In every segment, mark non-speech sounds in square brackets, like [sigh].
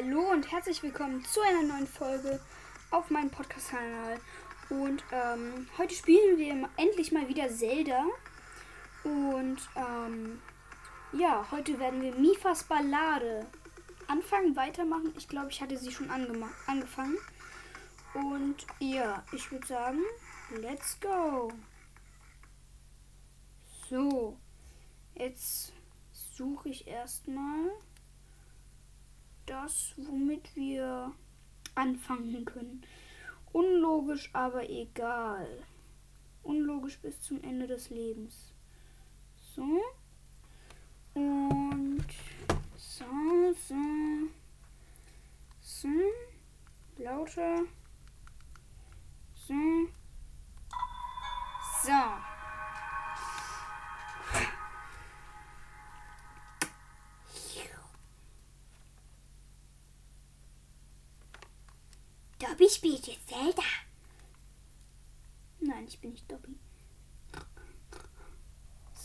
Hallo und herzlich willkommen zu einer neuen Folge auf meinem Podcast-Kanal. Und ähm, heute spielen wir endlich mal wieder Zelda. Und ähm, ja, heute werden wir Mifas Ballade anfangen, weitermachen. Ich glaube, ich hatte sie schon angefangen. Und ja, ich würde sagen, let's go. So, jetzt suche ich erstmal das, womit wir anfangen können. Unlogisch, aber egal. Unlogisch bis zum Ende des Lebens. So. Und so, so. So. Lauter. So. So.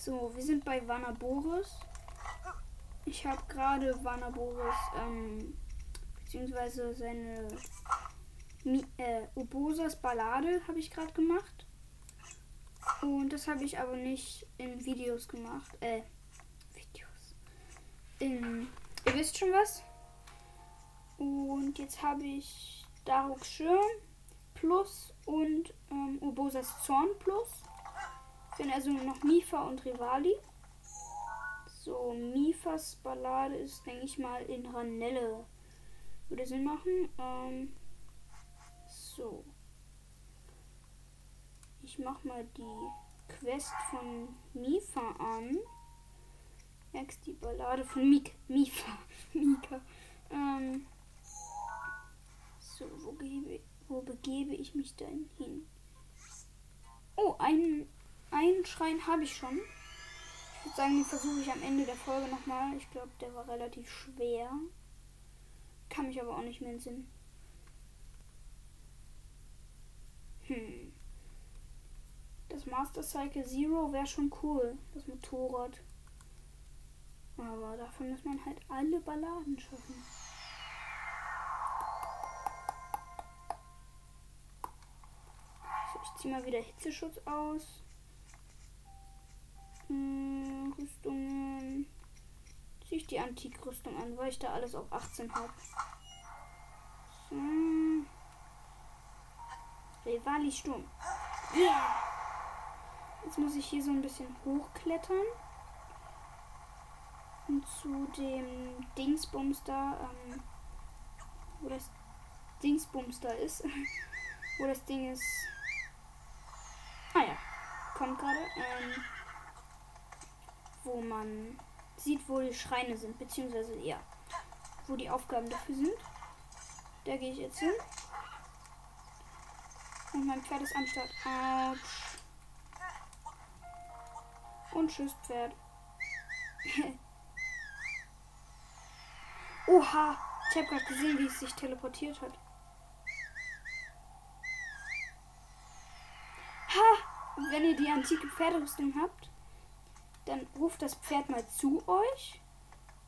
So, wir sind bei Vanaboris. Ich habe gerade Vanaboris, ähm, beziehungsweise seine Mi äh, Ubosas Ballade habe ich gerade gemacht. Und das habe ich aber nicht in Videos gemacht. Äh, Videos. In, ihr wisst schon was. Und jetzt habe ich Daruks Schirm Plus und ähm, Ubosas Zorn Plus. Sind also nur noch Mifa und Rivali. So, Mifas Ballade ist, denke ich mal, in Ranelle. Würde Sinn machen. Ähm, so. Ich mach mal die Quest von Mifa an. Merkst die Ballade von Mik Mifa. [laughs] Mika. Ähm, so, wo, gebe, wo begebe ich mich denn hin? Oh, einen, einen Schrein habe ich schon. Ich würde sagen, den versuche ich am Ende der Folge nochmal. Ich glaube, der war relativ schwer. Kann mich aber auch nicht mehr entsinnen. Hm. Das Master Cycle Zero wäre schon cool. Das Motorrad. Aber dafür muss man halt alle Balladen schaffen. zieh mal wieder Hitzeschutz aus. Hm, Rüstungen. Zieh ich die Antikrüstung an, weil ich da alles auf 18 habe. So. Rivali Sturm. Yeah. Jetzt muss ich hier so ein bisschen hochklettern. Und zu dem Dingsbums da, ähm, wo das Dingsbums da ist, [laughs] wo das Ding ist, Ah ja, kommt gerade. Ähm, wo man sieht, wo die Schreine sind, beziehungsweise ja, wo die Aufgaben dafür sind. Da gehe ich jetzt hin. Und mein Pferd ist am Start. Autsch. Und tschüss, Pferd. [laughs] Oha, ich habe gerade gesehen, wie es sich teleportiert hat. wenn ihr die antike Pferderüstung habt, dann ruft das Pferd mal zu euch,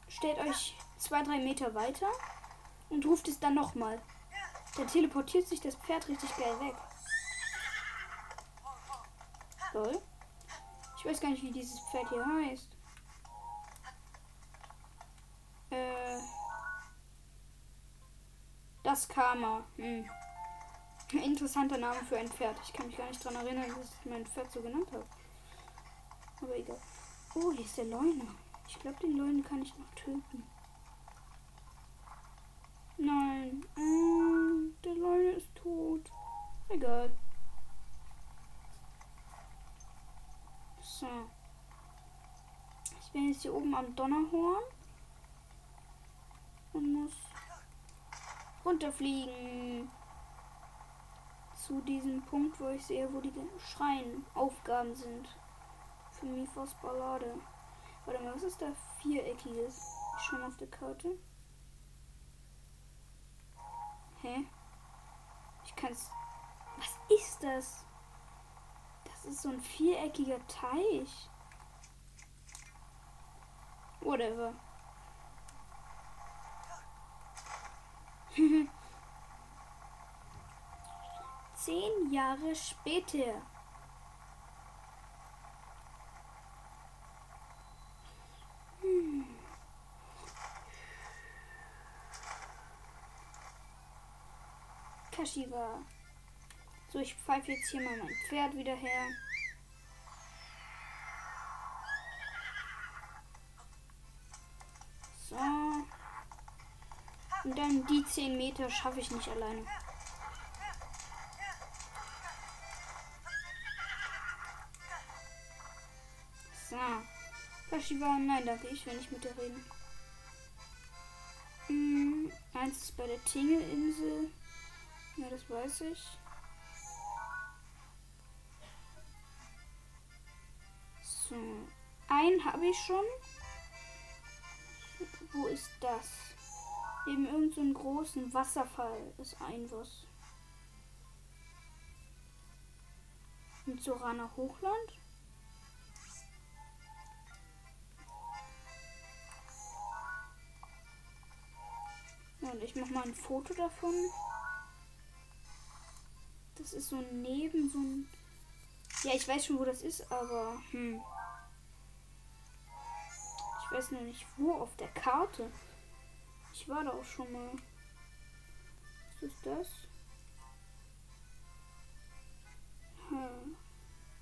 stellt euch zwei, drei Meter weiter und ruft es dann nochmal. Dann teleportiert sich das Pferd richtig geil weg. Toll. Ich weiß gar nicht, wie dieses Pferd hier heißt. Äh. Das Karma. Hm. Interessanter Name für ein Pferd. Ich kann mich gar nicht daran erinnern, dass ich mein Pferd so genannt habe. Aber egal. Oh, hier ist der Leune. Ich glaube, den Leune kann ich noch töten. Nein. Äh, der Leune ist tot. Egal. So. Ich bin jetzt hier oben am Donnerhorn. Und muss runterfliegen zu diesem Punkt, wo ich sehe, wo die Schreinaufgaben sind. Mifos Ballade. Warte mal, was ist da viereckiges? Mal auf der Karte. Hä? Ich kann's. Was ist das? Das ist so ein viereckiger Teich. Whatever. [laughs] Zehn Jahre später. Hm. Kashiwa. So, ich pfeife jetzt hier mal mein Pferd wieder her. So. Und dann die 10 Meter schaffe ich nicht alleine. So. Kashiwa, nein, danke, ich will nicht mit dir reden. Hm, eins ist bei der Tingelinsel. Ja, das weiß ich. So. Einen habe ich schon. Wo ist das? Neben irgendeinem so großen Wasserfall ist ein was. Mit Sorana Hochland? Und ich mache mal ein Foto davon. Das ist so neben so ein. Ja, ich weiß schon, wo das ist, aber hm. Ich weiß noch nicht, wo auf der Karte. Ich war da auch schon mal. Was ist das? Hm.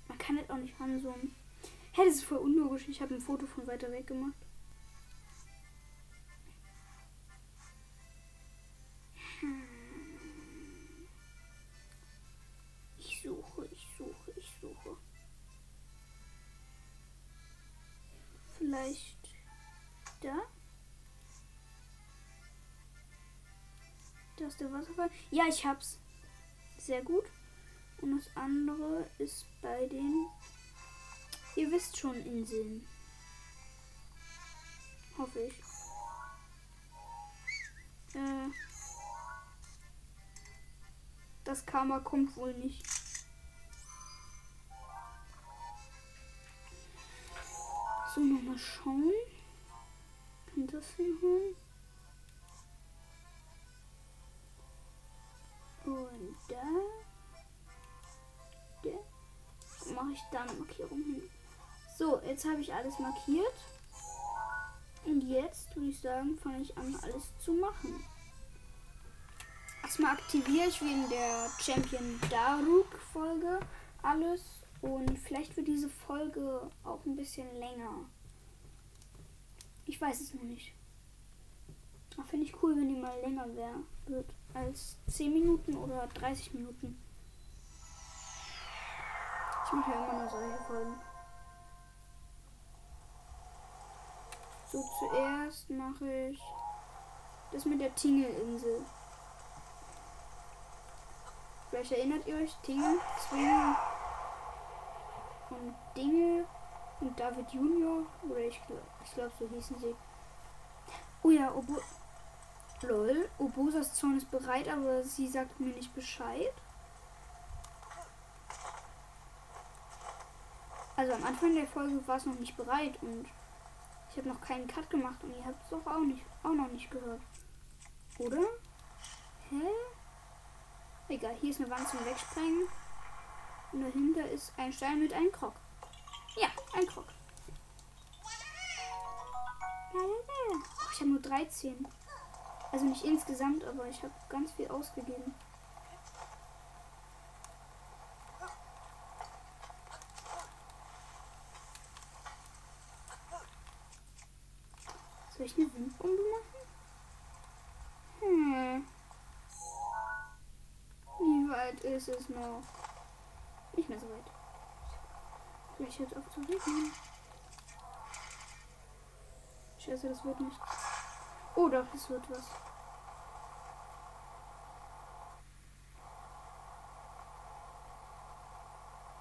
Man kann das auch nicht ranzoomen. Hä, das ist voll unlogisch. Ich habe ein Foto von weiter weg gemacht. Vielleicht da. Da ist der Wasserfall. Ja, ich hab's. Sehr gut. Und das andere ist bei den, ihr wisst schon, Inseln. Hoffe ich. Äh, das Karma kommt wohl nicht. So, nochmal schauen. Kann das hinhauen? Und da. Da. Mache ich da eine Markierung hin. So, jetzt habe ich alles markiert. Und jetzt würde ich sagen, fange ich an, alles zu machen. Erstmal aktiviere ich wie in der Champion Daruk Folge alles und vielleicht wird diese Folge auch ein bisschen länger. Ich weiß es noch nicht. Finde ich cool, wenn die mal länger wär, wird als 10 Minuten oder 30 Minuten. Ich mache ja immer nur solche Folgen. So, zuerst mache ich das mit der Tingelinsel. Vielleicht erinnert ihr euch, Tingel, Zwingen von Dinge und David Junior. Oder ich glaube, ich glaub, so hießen sie. Oh ja, Obo Lol, Obosas Zorn ist bereit, aber sie sagt mir nicht Bescheid. Also am Anfang der Folge war es noch nicht bereit und ich habe noch keinen Cut gemacht und ihr habt es doch auch nicht auch noch nicht gehört. Oder? Hä? Egal, hier ist eine Wand zum Wegsprengen. Und dahinter ist ein Stein mit einem Krog. Ja, ein Krog. Oh, ich habe nur 13. Also nicht insgesamt, aber ich habe ganz viel ausgegeben. Soll ich eine Windbombe machen? Hm. Wie weit ist es noch? Nicht mehr so weit. Vielleicht jetzt auf zu regnen. Scheiße, das wird nicht. Oh doch, es wird was.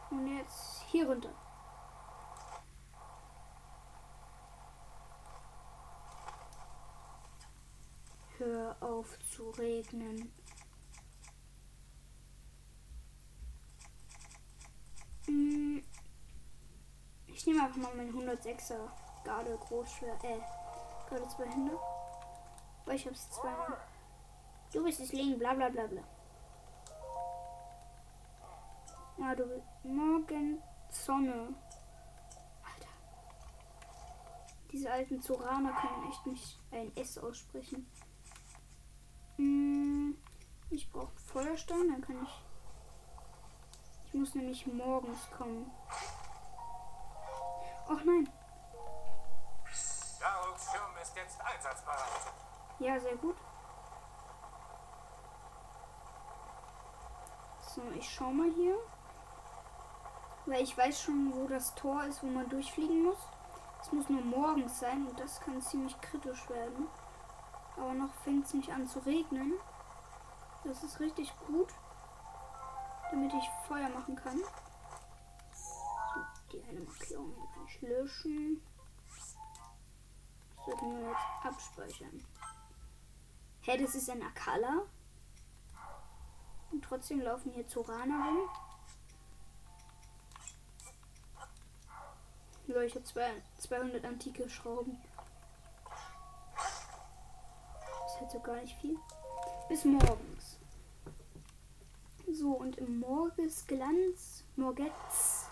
Und jetzt hier runter. Hör auf zu regnen. Ich nehme einfach mal meinen 106er Garde Großschwert, äh, Garde 2 Hände. Weil ich hab's zweimal. Du bist es Link, bla bla bla bla. Ja, du bist morgen Sonne. Alter. Diese alten Zoraner können echt nicht ein S aussprechen. Hm, ich brauche Feuerstein, dann kann ich. Ich muss nämlich morgens kommen. Ach nein. Garungsschirm ist jetzt einsatzbereit. Ja, sehr gut. So, ich schau mal hier. Weil ich weiß schon, wo das Tor ist, wo man durchfliegen muss. Es muss nur morgens sein und das kann ziemlich kritisch werden. Aber noch fängt es nicht an zu regnen. Das ist richtig gut. Damit ich Feuer machen kann. Die eine Markierung ich löschen. Das sollten wir jetzt abspeichern. Hä, das ist ein Akala. Und trotzdem laufen hier Zorana rum. Leute, ich habe zwei, 200 antike Schrauben. Das ist halt so gar nicht viel. Bis morgens. So, und im Morgesglanz, Morgetz.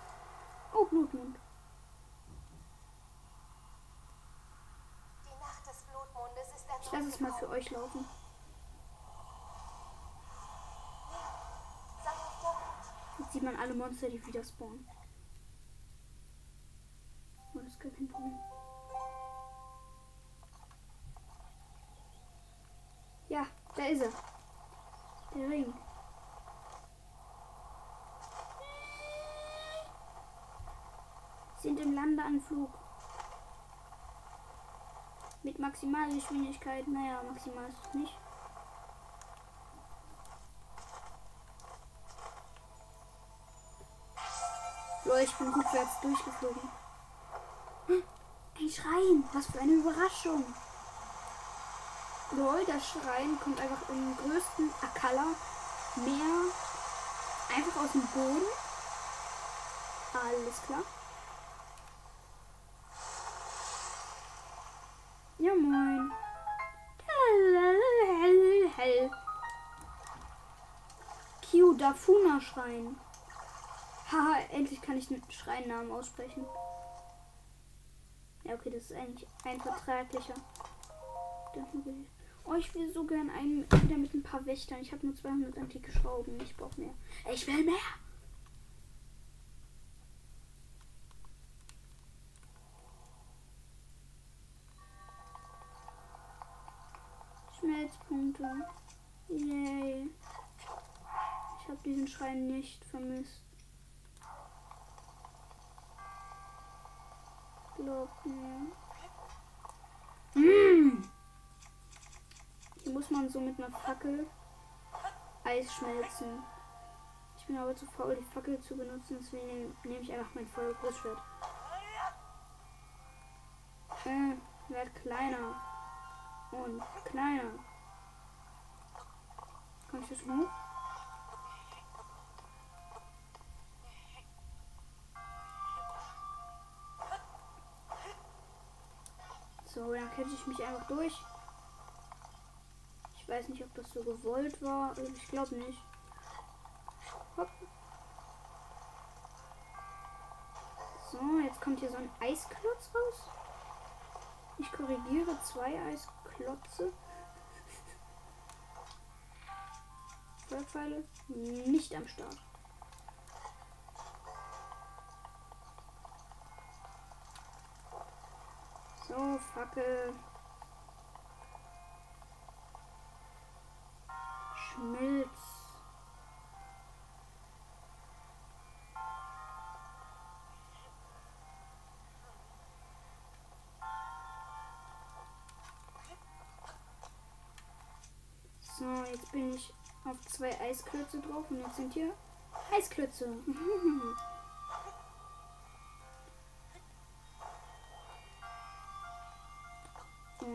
Oh, Blutmond. Die Nacht des Blutmondes ist erneut Ich lasse es mal für euch laufen. Jetzt sieht man alle Monster, die wieder spawnen. Oh, das ist gar kein Problem. Ja, da ist er. Der Ring. Sind im Landeanflug. Mit Maximalgeschwindigkeit. Naja, maximal ist es nicht. Leute, ich bin rückwärts durchgeflogen. Ein Schrein, was für eine Überraschung. Lol, das Schrein kommt einfach im größten Akala Meer einfach aus dem Boden. Alles klar. Kyudafuna Schrein. Haha, endlich kann ich den Schreinnamen aussprechen. Ja, okay, das ist eigentlich ein vertraglicher. Oh, ich will so gern einen wieder mit ein paar Wächtern. Ich habe nur 200 antike Schrauben. Ich brauche mehr. Ich will mehr. Schmelzpunkte. Yay. Habe diesen Schrein nicht vermisst. Glaub mir. Mm. Hier muss man so mit einer Fackel Eis schmelzen. Ich bin aber zu faul, die Fackel zu benutzen, deswegen nehme ich einfach mein Feuer Großschwert. Äh, werd kleiner. Und kleiner. Kann ich das hoch? So, dann kämpfe ich mich einfach durch. Ich weiß nicht, ob das so gewollt war. Ich glaube nicht. Hopp. So, jetzt kommt hier so ein Eisklotz raus. Ich korrigiere zwei Eisklotze. [laughs] Feuerpfeile nicht am Start. So, Fackel. Schmilz. So, jetzt bin ich auf zwei Eisklötze drauf und jetzt sind hier Eisklötze. [laughs]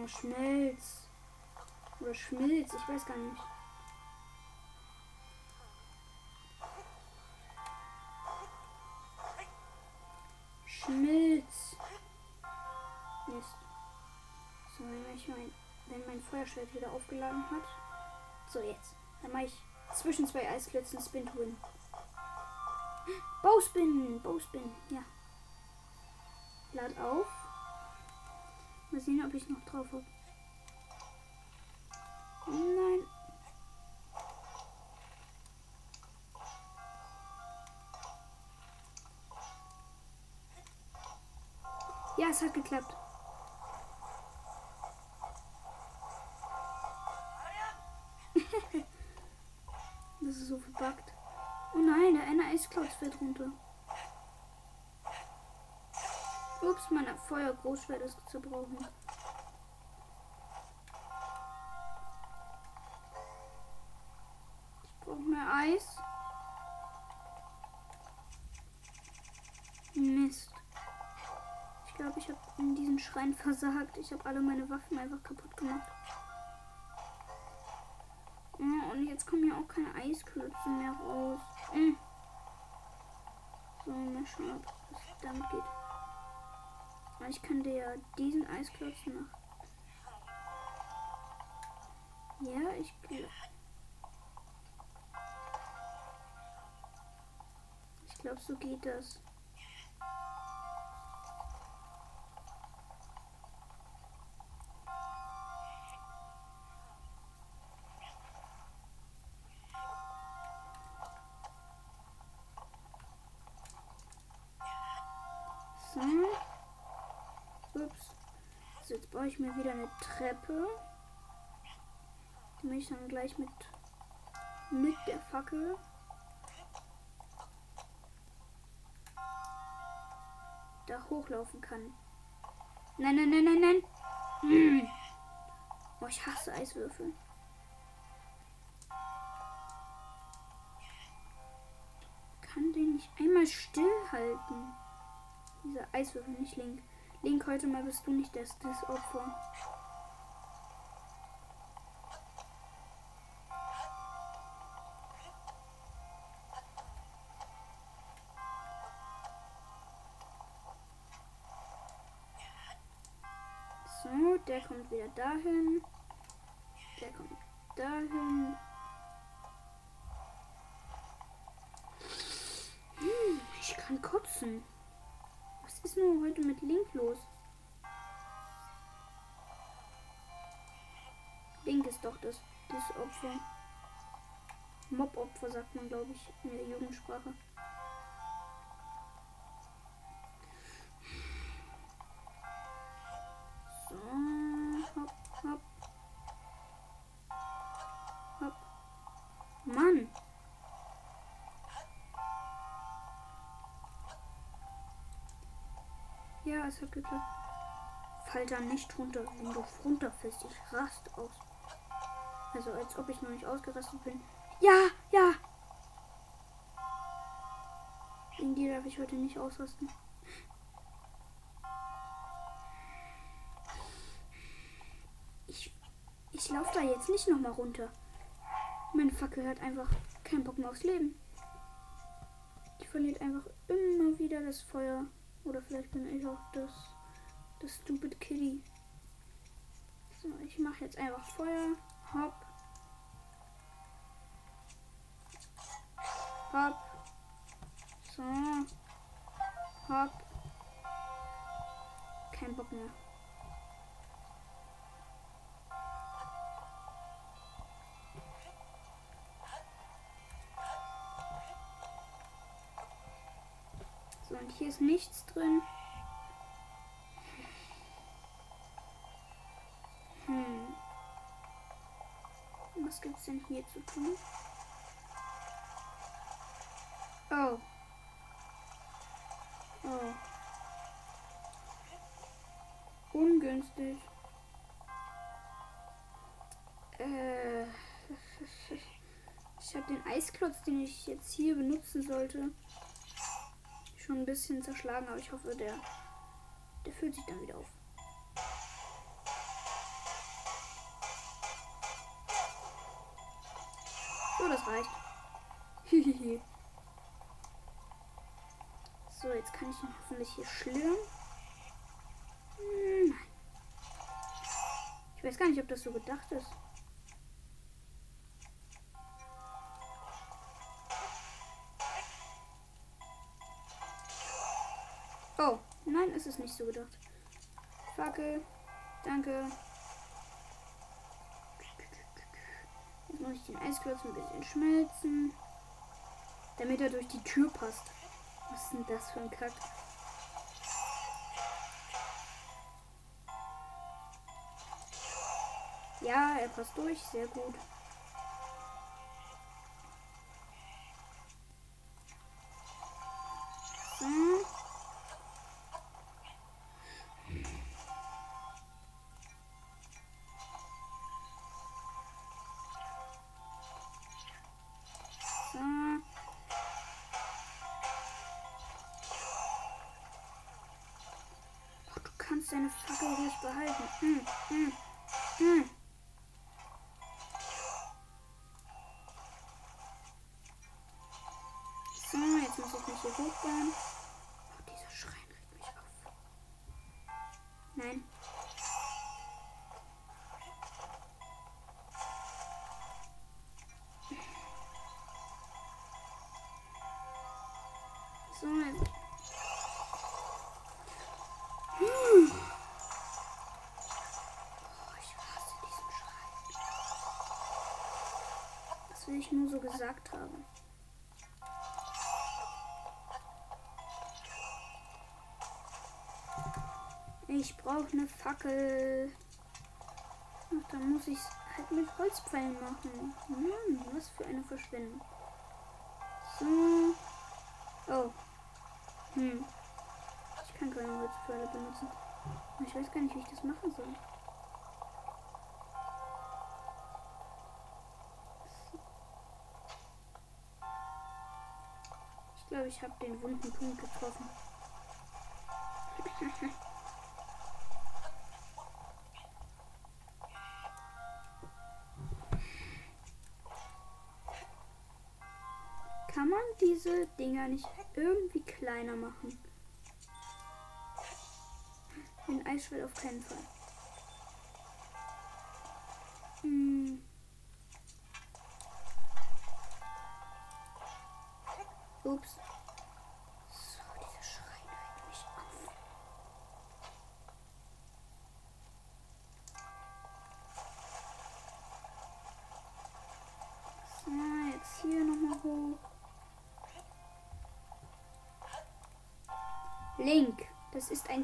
Oh, Schmelz. Oder Schmilz, ich weiß gar nicht. Schmilz. Mist. So, wenn, ich mein, wenn mein Feuerschwert wieder aufgeladen hat. So, jetzt. Dann mache ich zwischen zwei Eisklötzen Spin to Win. Bowspin, Bowspin, ja. Lad auf. Mal sehen, ob ich noch drauf habe. Nein. Ja, es hat geklappt. [laughs] das ist so verbuggt. Oh nein, der eine Eisklotz fällt runter. Ups, mein Feuergroßschwert ist zerbrochen. Ich brauche mehr Eis. Mist. Ich glaube, ich habe in diesem Schrein versagt. Ich habe alle meine Waffen einfach kaputt gemacht. Ja, und jetzt kommen ja auch keine Eisklötze mehr raus. Mhm. So, mal schauen, ob es damit geht. Ich kann dir ja diesen Eisklotz machen. Ja, ich glaube. Ich glaube, so geht das. Mache ich dann gleich mit, mit der Fackel. Da hochlaufen kann. Nein, nein, nein, nein, nein. Hm. Oh, ich hasse Eiswürfel. Kann den nicht einmal stillhalten. Dieser Eiswürfel, nicht Link. Link, heute mal bist du nicht das, das Opfer. Der dahin. Der kommt dahin. Hm, ich kann kotzen. Was ist nur heute mit Link los? Link ist doch das, das Opfer. Mob-Opfer sagt man, glaube ich, in der Jugendsprache. Es hat geklappt. Fall da nicht runter. Wenn du runterfällst, ich rast aus. Also als ob ich noch nicht ausgerastet bin. Ja, ja. In die darf ich heute nicht ausrasten. Ich, ich laufe da jetzt nicht nochmal runter. Meine Fackel hat einfach keinen Bock mehr aufs Leben. Die verliert einfach immer wieder das Feuer. Oder vielleicht bin ich auch das, das Stupid Kitty. So, ich mache jetzt einfach Feuer. Hopp. Hopp. So. Hopp. Kein Bock mehr. Und hier ist nichts drin. Hm. Was gibt's denn hier zu tun? Oh. Oh. Ungünstig. Äh. [laughs] Ich habe den Eisklotz, den ich jetzt hier benutzen sollte, schon ein bisschen zerschlagen, aber ich hoffe, der, der füllt sich dann wieder auf. So, das reicht. so, jetzt kann ich ihn hoffentlich hier schlürren. Hm, nein. Ich weiß gar nicht, ob das so gedacht ist. Nein, ist nicht so gedacht. Fackel. Danke. Jetzt muss ich den Eisklotz ein bisschen schmelzen. Damit er durch die Tür passt. Was ist denn das für ein Kack? Ja, er passt durch. Sehr gut. So, jetzt. Hm. Oh, ich hasse diesen Schrein. Das will ich nur so gesagt haben. Ich brauche eine Fackel. Ach, dann muss ich es halt mit Holzpfeilen machen. Mann, was für eine Verschwendung. So. Oh. Hm. Ich kann keine Holzpfeile benutzen. Ich weiß gar nicht, wie ich das machen soll. Ich glaube, ich habe den wunden Punkt getroffen. [laughs] diese Dinger nicht irgendwie kleiner machen? Den Eisschwell auf keinen Fall.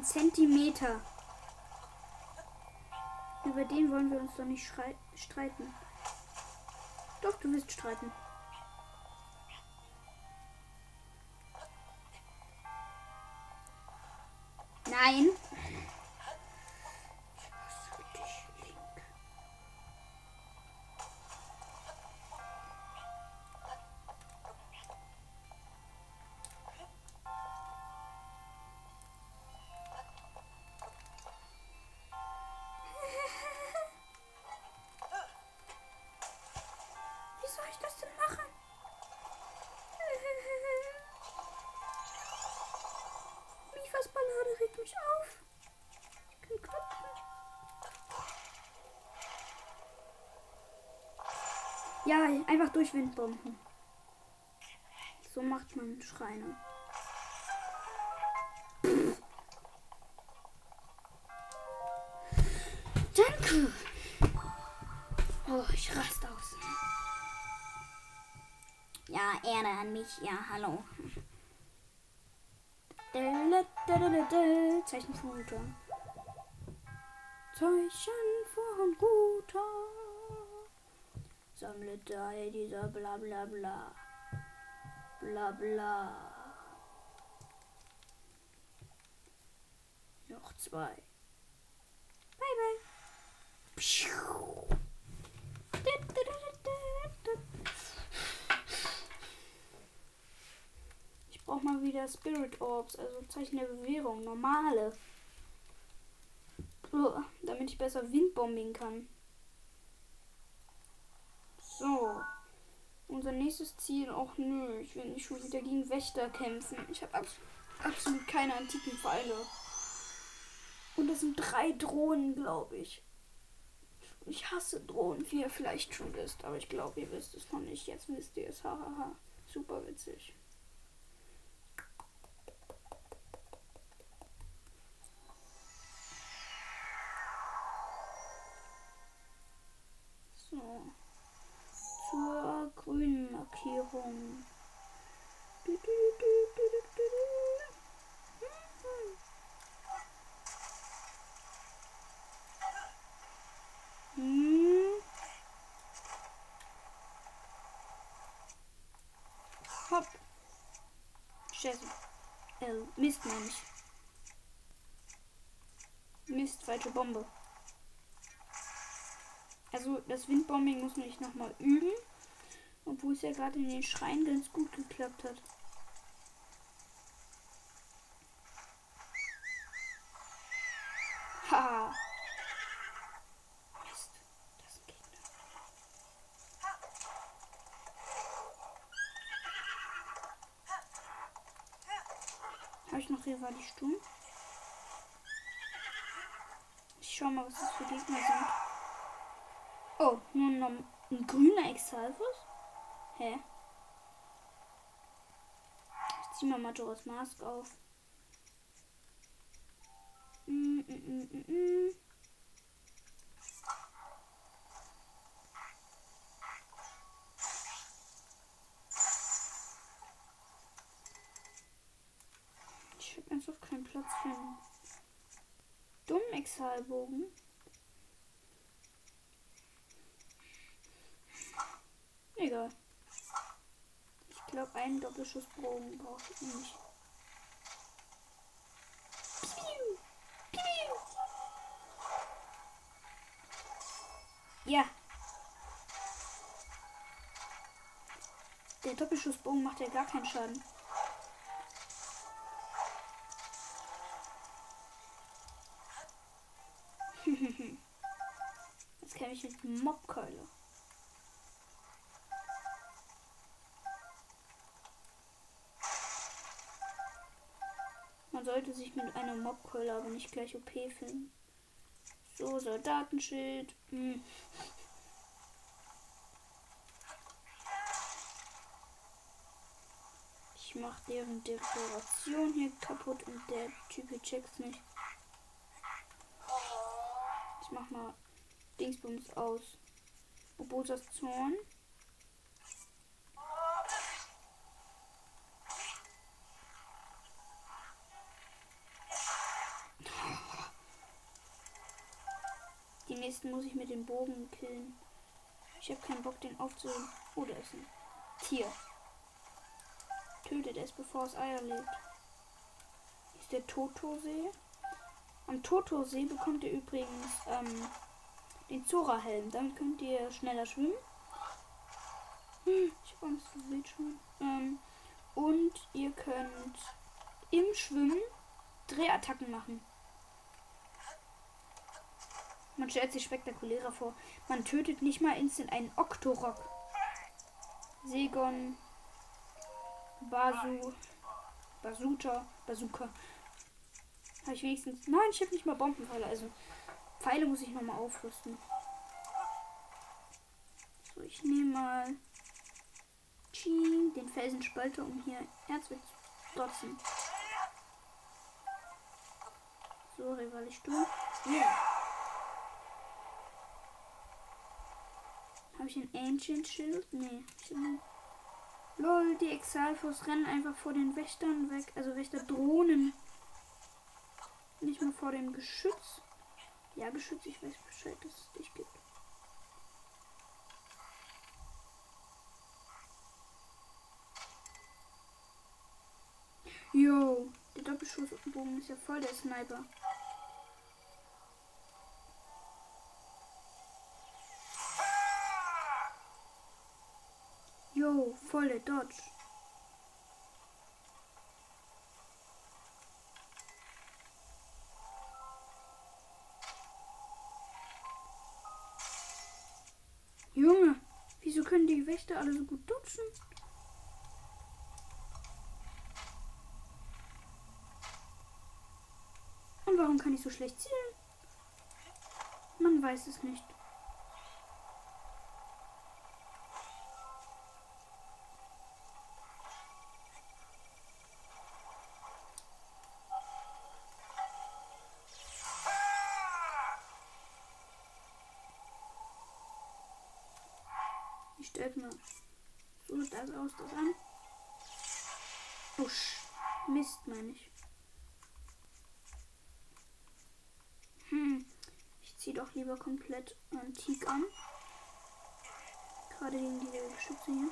Zentimeter. Über den wollen wir uns doch nicht streiten. Doch, du willst streiten. Nein. Ja, einfach durch Windbomben. So macht man Schreine. Danke. Oh, ich raste aus. Ja, Erde an mich. Ja, hallo. Zeichen von Router. Zeichen von Router. Sammle drei dieser bla bla bla. Bla bla. Noch zwei. Bye bye. Pschuh. Ich brauche mal wieder Spirit Orbs, also Zeichen der Bewährung, normale. Uah, Damit ich besser Windbombing kann. So. Unser nächstes Ziel, auch nö, ich will nicht schon wieder gegen Wächter kämpfen. Ich habe abs absolut keine antiken Pfeile. Und das sind drei Drohnen, glaube ich. Ich hasse Drohnen, wie ihr vielleicht schon wisst, aber ich glaube, ihr wisst es noch nicht. Jetzt wisst ihr es, hahaha. Super witzig. Du. Hm. Hopp. Scheiße. Äh, Mist, meine ich. Mist, falsche Bombe. Also das Windbombing muss ich nochmal üben. Obwohl es ja gerade in den Schreien ganz gut geklappt hat. Haha. Mist. Das ist ein Gegner. Habe ich noch Rivali Sturm? Ich schau mal, was das für Gegner sind. Oh, nur noch ein grüner Exalfus? Hä? Ich zieh mal Majora's Mask auf. Mm, mm, mm, mm, mm. Ich hab einfach keinen Platz für einen dummen Exalbogen. Egal. Ich glaube, einen Doppelschussbogen brauche ich nicht. Ja. Der Doppelschussbogen macht ja gar keinen Schaden. Sollte sich mit einer Mobkeule aber nicht gleich OP finden. So, Soldatenschild. Hm. Ich mach deren Dekoration hier kaputt und der Typ checkt's nicht. Ich mach mal Dingsbums aus. Obosas Zorn. Nächsten muss ich mit dem Bogen killen. Ich habe keinen Bock, den aufzuheben. Oh, da ist ein Tier. Tötet es, bevor es Eier legt. Ist der Toto-See. Am Toto-See bekommt ihr übrigens ähm, den Zora-Helm. Damit könnt ihr schneller schwimmen. Hm, ich habe Angst vor Wildschwein. Ähm, und ihr könnt im Schwimmen Drehattacken machen. Man stellt sich spektakulärer vor. Man tötet nicht mal instant einen Octorok. Segon. Basu. Basuta. Bazooka. Habe ich wenigstens. Nein, ich habe nicht mal Bombenpfeile. Also Pfeile muss ich nochmal aufrüsten. So, ich nehme mal Ching, den Felsenspalter, um hier Erz zu dotzen. So, Rival ich du. Yeah. Habe ich ein Ancient Schild? Nee. Lol, die Exalfos rennen einfach vor den Wächtern weg. Also Wächterdrohnen. Nicht mal vor dem Geschütz. Ja, Geschütz, ich weiß Bescheid, dass es dich gibt. Jo, der Doppelschussbogen ist ja voll der Sniper. Jo, volle Dodge. Junge, wieso können die Wächter alle so gut dodgen? Und warum kann ich so schlecht zielen? Man weiß es nicht. Aus, das an. Oh, sch Mist, meine ich. Hm. Ich ziehe doch lieber komplett antik an. Gerade gegen diese Geschütze hier.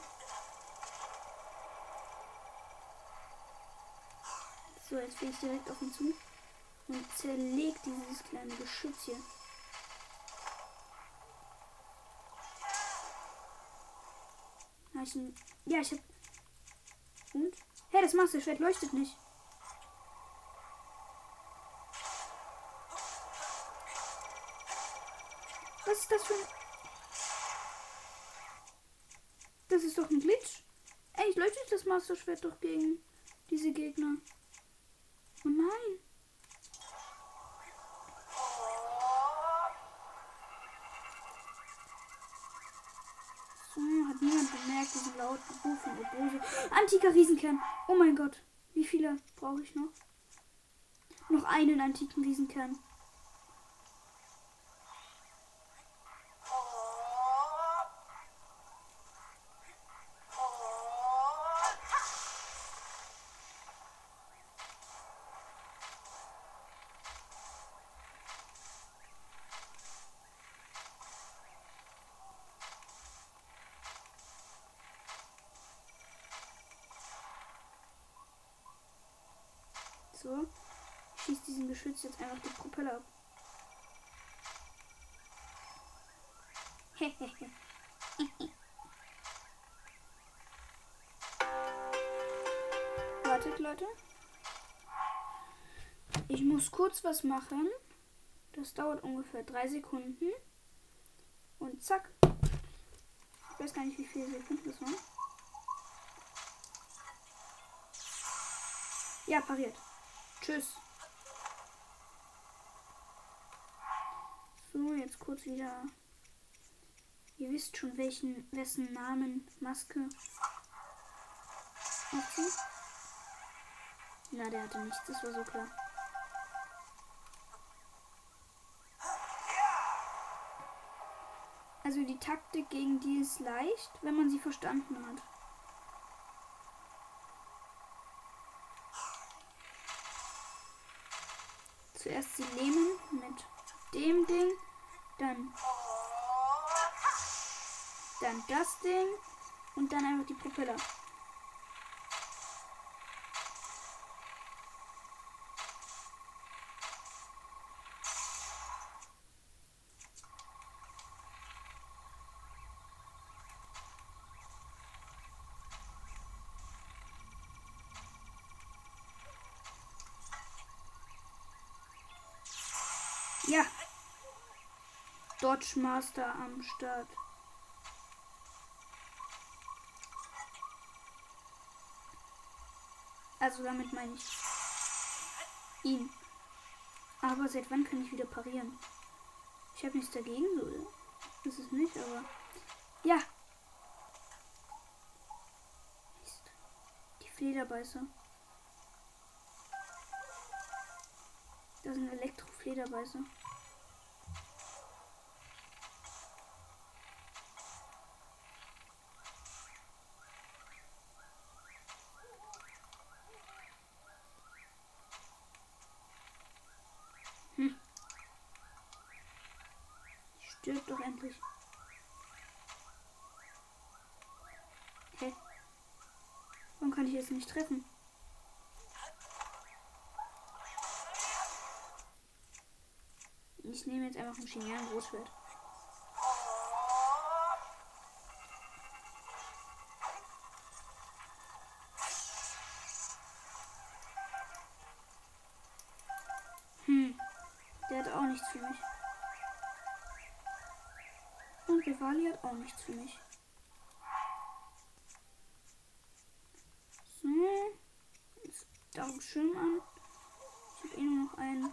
So, jetzt gehe ich direkt auf ihn zu und zerleg dieses kleine Geschütz hier. Ja, ich, ja, ich hab. Und? Hey, das Master Schwert leuchtet nicht. Was ist das für ein. Das ist doch ein Glitch. Ey, ich leuchtet das Master Schwert doch gegen diese Gegner. Oh nein. So, hat bemerkt, diesen lauten Ruf von Obose. Antiker Riesenkern. Oh mein Gott. Wie viele brauche ich noch? Noch einen antiken Riesenkern. So. Ich schieße diesen Geschütz jetzt einfach die Propeller ab. [laughs] Wartet, Leute. Ich muss kurz was machen. Das dauert ungefähr drei Sekunden. Und zack. Ich weiß gar nicht, wie viele Sekunden das waren. Ja, pariert. Tschüss. Jetzt kurz wieder. Ihr wisst schon, welchen, wessen Namen Maske aufzieht. Na, der hatte nichts, das war so klar. Also die Taktik gegen die ist leicht, wenn man sie verstanden hat. Zuerst sie nehmen mit dem Ding, dann dann das Ding und dann einfach die Propeller. Ja. Dodge Master am Start. Also damit meine ich ihn. Aber seit wann kann ich wieder parieren? Ich habe nichts dagegen, so ist es nicht, aber ja. Die Flederbeißer. Da sind Elektroflederbeißer. Hm. Stirb doch endlich. Hä? Warum kann ich jetzt nicht treffen? Ich nehme jetzt einfach ein Chimären Großschwert. Hm. Der hat auch nichts für mich. Und Rivali hat auch nichts für mich. So. Jetzt darum Schirm an. Ich habe eh nur noch einen.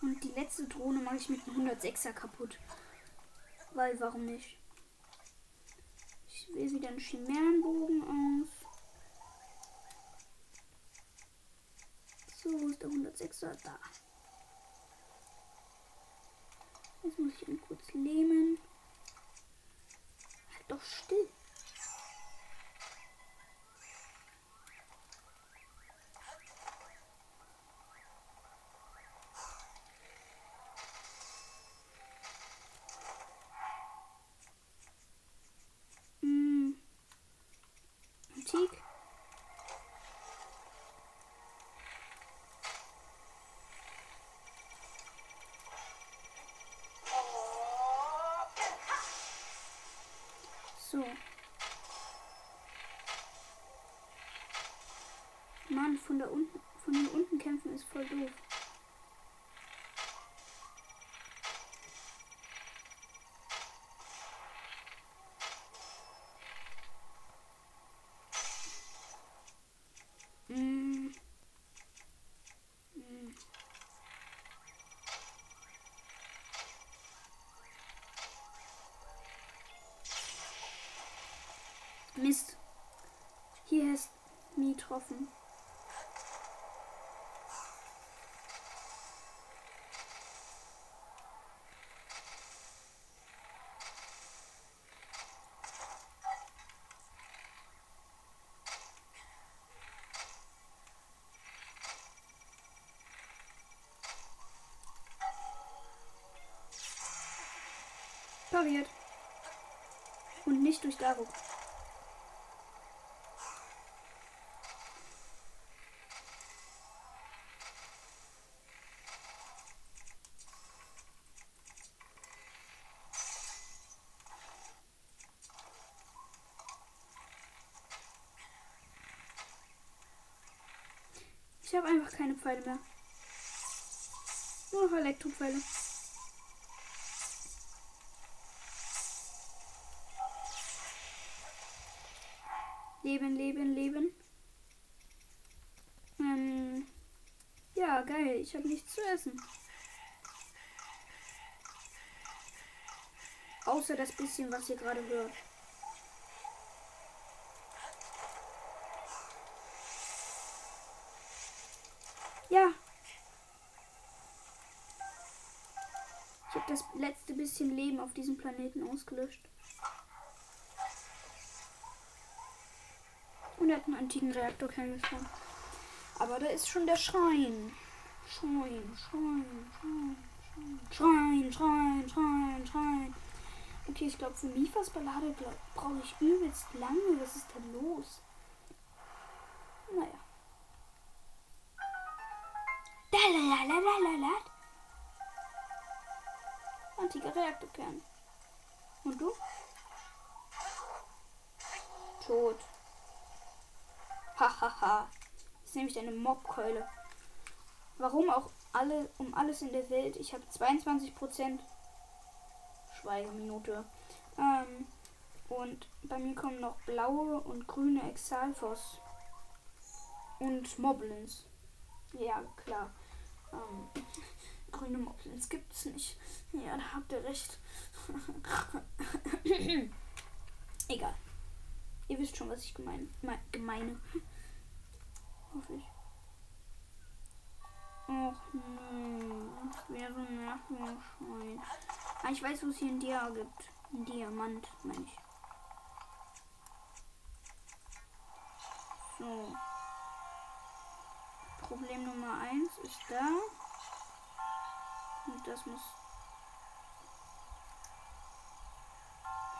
Und die letzte Drohne mache ich mit einem 106er kaputt. Weil, warum nicht? Ich wähle wieder einen Chimärenbogen aus. So, wo ist der 106er? Da. Jetzt muss ich ihn kurz lähmen. doch still. Hm. Antik. So. Mann, von da unten, von den unten kämpfen ist voll doof. Mm. Mm. Mist. Hier ist nie getroffen. Pariert. Und nicht durch Daruk. Ich habe einfach keine Pfeile mehr. Nur noch Elektropfeile. Leben, leben, leben. Ähm, ja, geil. Ich habe nichts zu essen. Außer das bisschen, was ihr gerade hört. Ja. Ich habe das letzte bisschen Leben auf diesem Planeten ausgelöscht. Und er hat einen antiken Reaktor kennengelernt. Aber da ist schon der Schrein. Schrein, Schrein, Schrein, Schrein, Schrein, Schrein, Schrein. Okay, ich glaube, für Mifas Ballade brauche ich übelst lange. Was ist da los? Naja. Dalalalalalala. Antiker Reaktorkern. Und du? Tot. Hahaha. Das ist nämlich eine Mobkeule. Warum auch alle, um alles in der Welt? Ich habe 22% Schweigeminute. Ähm, und bei mir kommen noch blaue und grüne Exalfos. Und Moblins. Ja, klar. Ähm, [laughs] grüne Moblins gibt's nicht. Ja, da habt ihr recht. [coughs] Egal. Ihr wisst schon, was ich gemein, me- gemeine. Hoffe ich. Och nö. Das wäre so ein Nervenschein. Ah, ich weiß, wo es hier ein Dia gibt. Ein Diamant, meine ich. So. Problem Nummer 1 ist da. Das muss.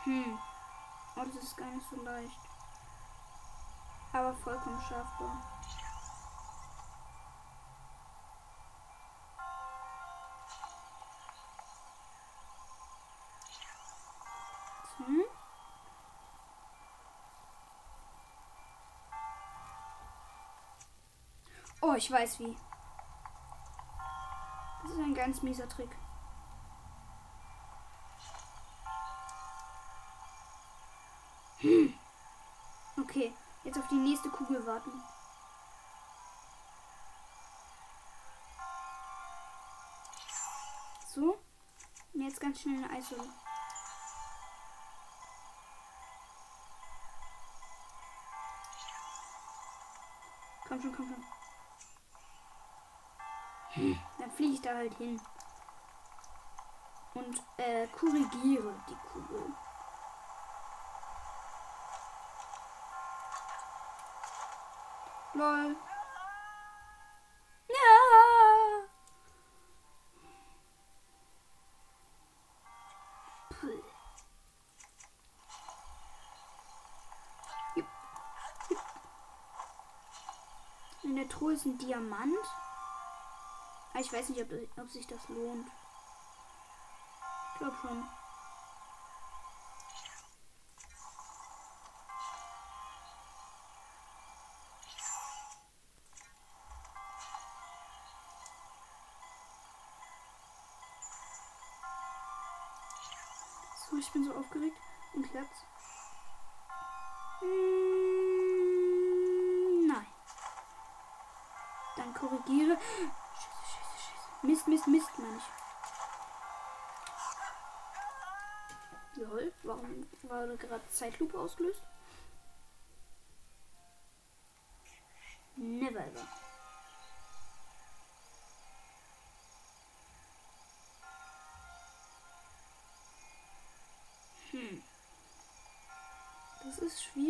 Hm. Oh, das ist gar nicht so leicht. Aber vollkommen schaffbar. Hm? Oh, ich weiß wie. Das ist ein ganz mieser Trick. Hm. Okay, jetzt auf die nächste Kugel warten. So. Und jetzt ganz schnell eine Eishöhle. Komm schon, komm schon dann fliege ich da halt hin. Und äh, korrigiere die Kugel. Lol. Ja. In der Truhe ist ein Diamant. Aber ich weiß nicht, ob, ob sich das lohnt. Ich glaube schon. So, ich bin so aufgeregt. Und klappt's. Mm, nein. Dann korrigiere. Mist, Mist, Mist, meine ich. Lol, warum war gerade Zeitlupe ausgelöst? Never ever. Hm. Das ist schwierig.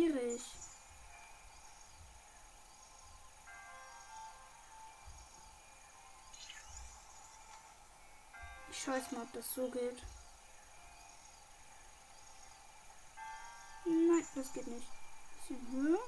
Ich jetzt mal, ob das so geht. Nein, das geht nicht. Bisschen höher.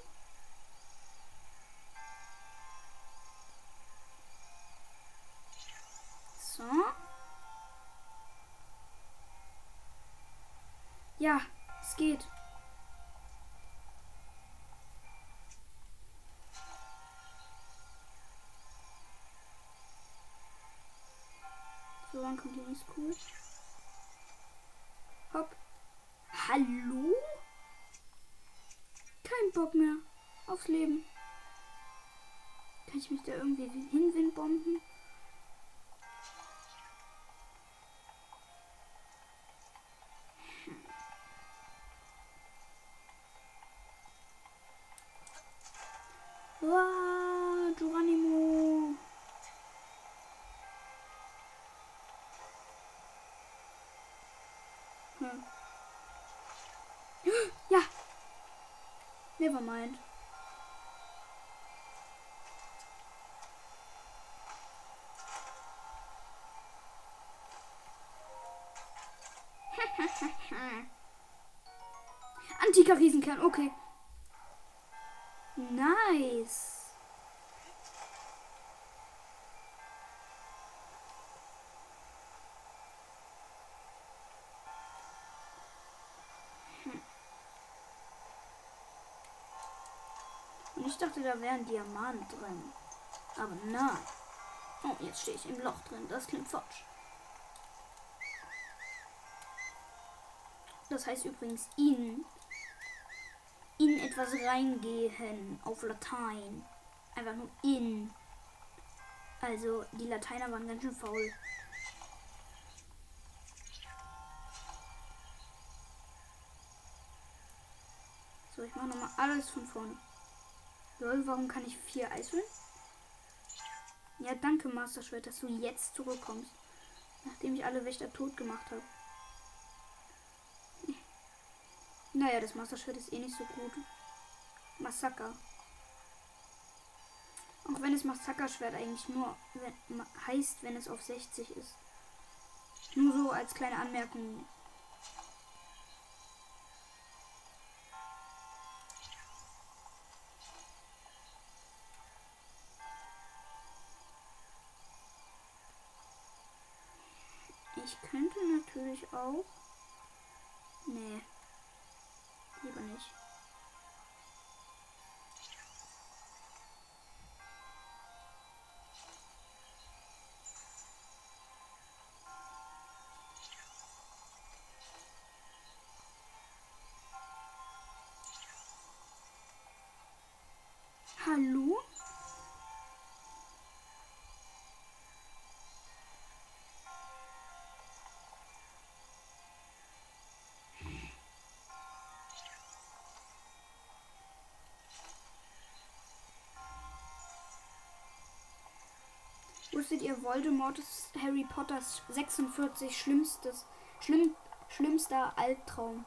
Kommt die nächste Kugel. Hopp. Hallo? Kein Bock mehr aufs Leben. Kann ich mich da irgendwie hinwindbomben? Never mind. [laughs] Antiker Riesenkern, okay. Nice. Dachte, da wäre ein Diamant drin. Aber nein. Oh, jetzt stehe ich im Loch drin. Das klingt falsch. Das heißt übrigens in in etwas reingehen auf Latein. Einfach nur in. Also die Lateiner waren ganz schön faul. So, ich mache nochmal alles von vorne. Lol, warum kann ich vier Eiswürden? Ja, danke, Master Schwert, dass du jetzt zurückkommst. Nachdem ich alle Wächter tot gemacht habe. Naja, das Master Schwert ist eh nicht so gut. Massaker. Auch wenn es Massaker-Schwert eigentlich nur heißt, wenn es auf 60 ist. Nur so als kleine Anmerkung. Natürlich auch. Nee. Lieber nicht. Hallo? Wusstet ihr, Voldemort ist Harry Potters 46 schlimmstes, schlimm, schlimmster Albtraum?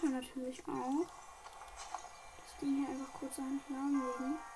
Könnte natürlich auch das Ding hier einfach kurz lahmlegen. Was?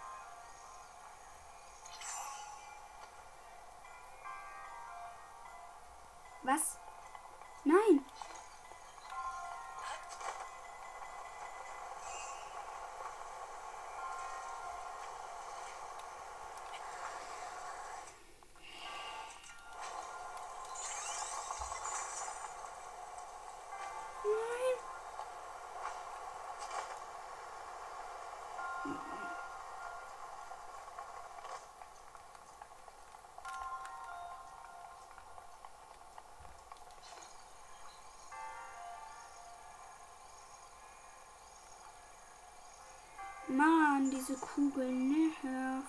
Mann, diese Kugel nervt.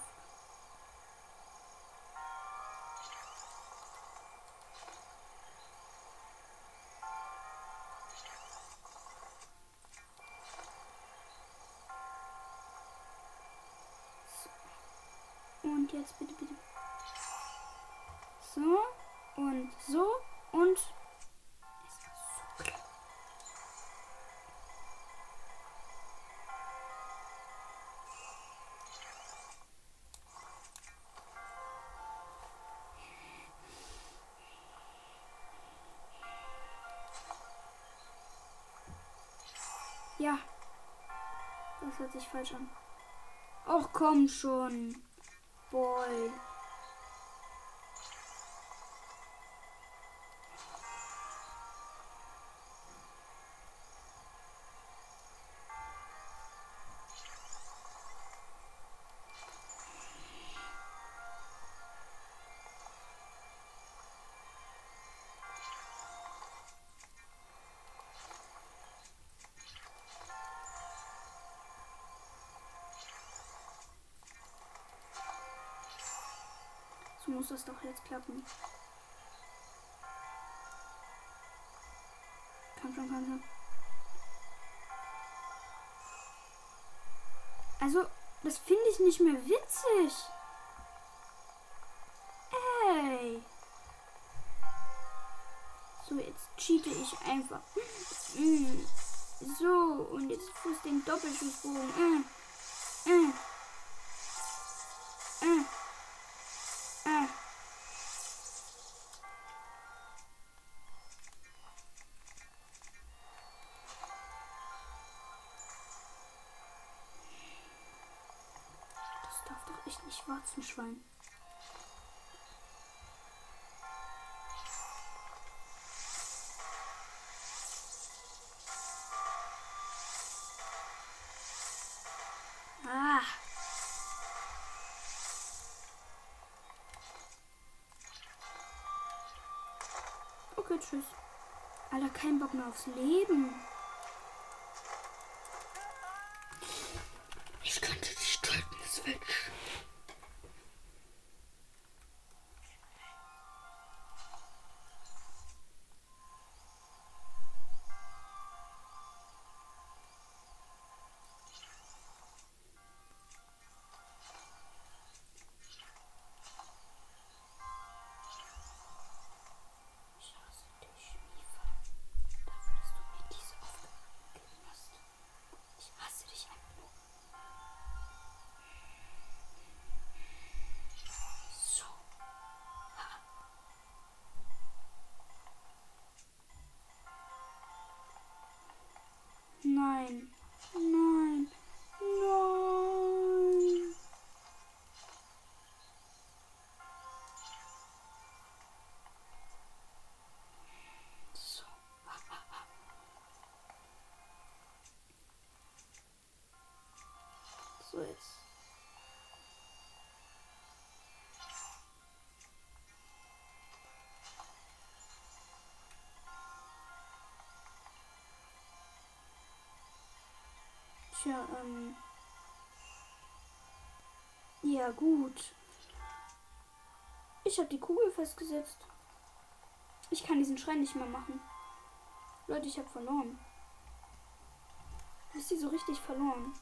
So. Und jetzt bitte, bitte. So und so und. Ja. Das hört sich falsch an. Och komm schon. Boy. Muss das doch jetzt klappen. Komm schon, komm schon. Also, das finde ich nicht mehr witzig. Ey. So, jetzt cheate ich einfach. Mm. So, und jetzt fuß den Doppelschussbogen. Warzenschwein. Ah. Okay, tschüss. Alter, kein Bock mehr aufs Leben. Nein. Tja, ähm. Ja, gut. Ich habe die Kugel festgesetzt. Ich kann diesen Schrein nicht mehr machen. Leute, ich habe verloren. Ist die so richtig verloren?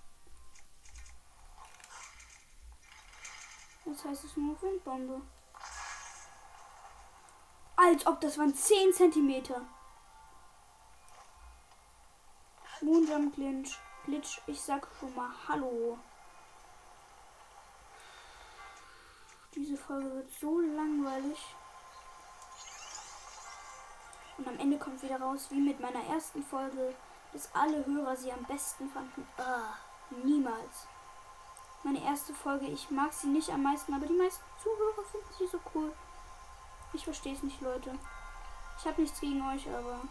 Das heißt, es nur Windbombe. Als ob das waren 10 Zentimeter. Moonjump Glitch. Glitch, ich sag schon mal Hallo. Diese Folge wird so langweilig. Und am Ende kommt wieder raus, wie mit meiner ersten Folge, dass alle Hörer sie am besten fanden. Ah, niemals. Meine erste Folge, ich mag sie nicht am meisten, aber die meisten Zuhörer finden sie so cool. Ich verstehe es nicht, Leute. Ich habe nichts gegen euch, aber.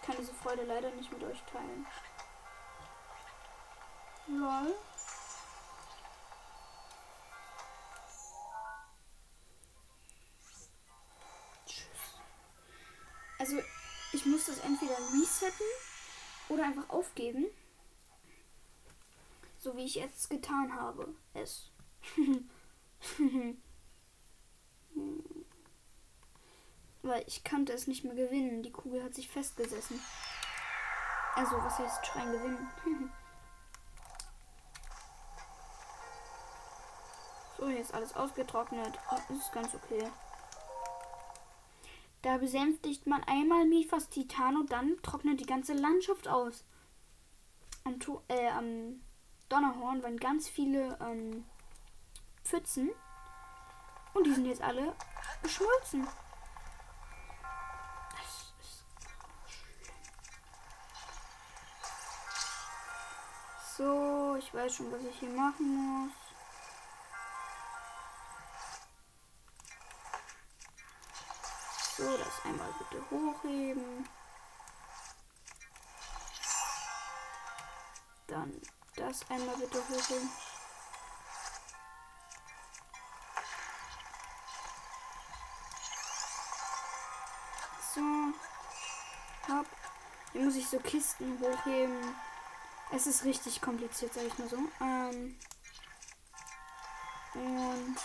Ich kann diese Freude leider nicht mit euch teilen. Lol. Tschüss. Also, ich muss das entweder resetten oder einfach aufgeben. So wie ich jetzt getan habe. Es. [laughs] Weil ich konnte es nicht mehr gewinnen. Die Kugel hat sich festgesessen. Also, was heißt Schrein gewinnen? [laughs] so, hier ist alles ausgetrocknet. Das ist ganz okay. Da besänftigt man einmal Mifas Titan und dann trocknet die ganze Landschaft aus. Am, äh, am Donnerhorn waren ganz viele ähm, Pfützen. Und die sind jetzt alle geschmolzen. So, ich weiß schon, was ich hier machen muss. So, das einmal bitte hochheben. Dann das einmal bitte hochheben. So. Hopp. Hier muss ich so Kisten hochheben. Es ist richtig kompliziert, sag ich mal so. Ähm. Und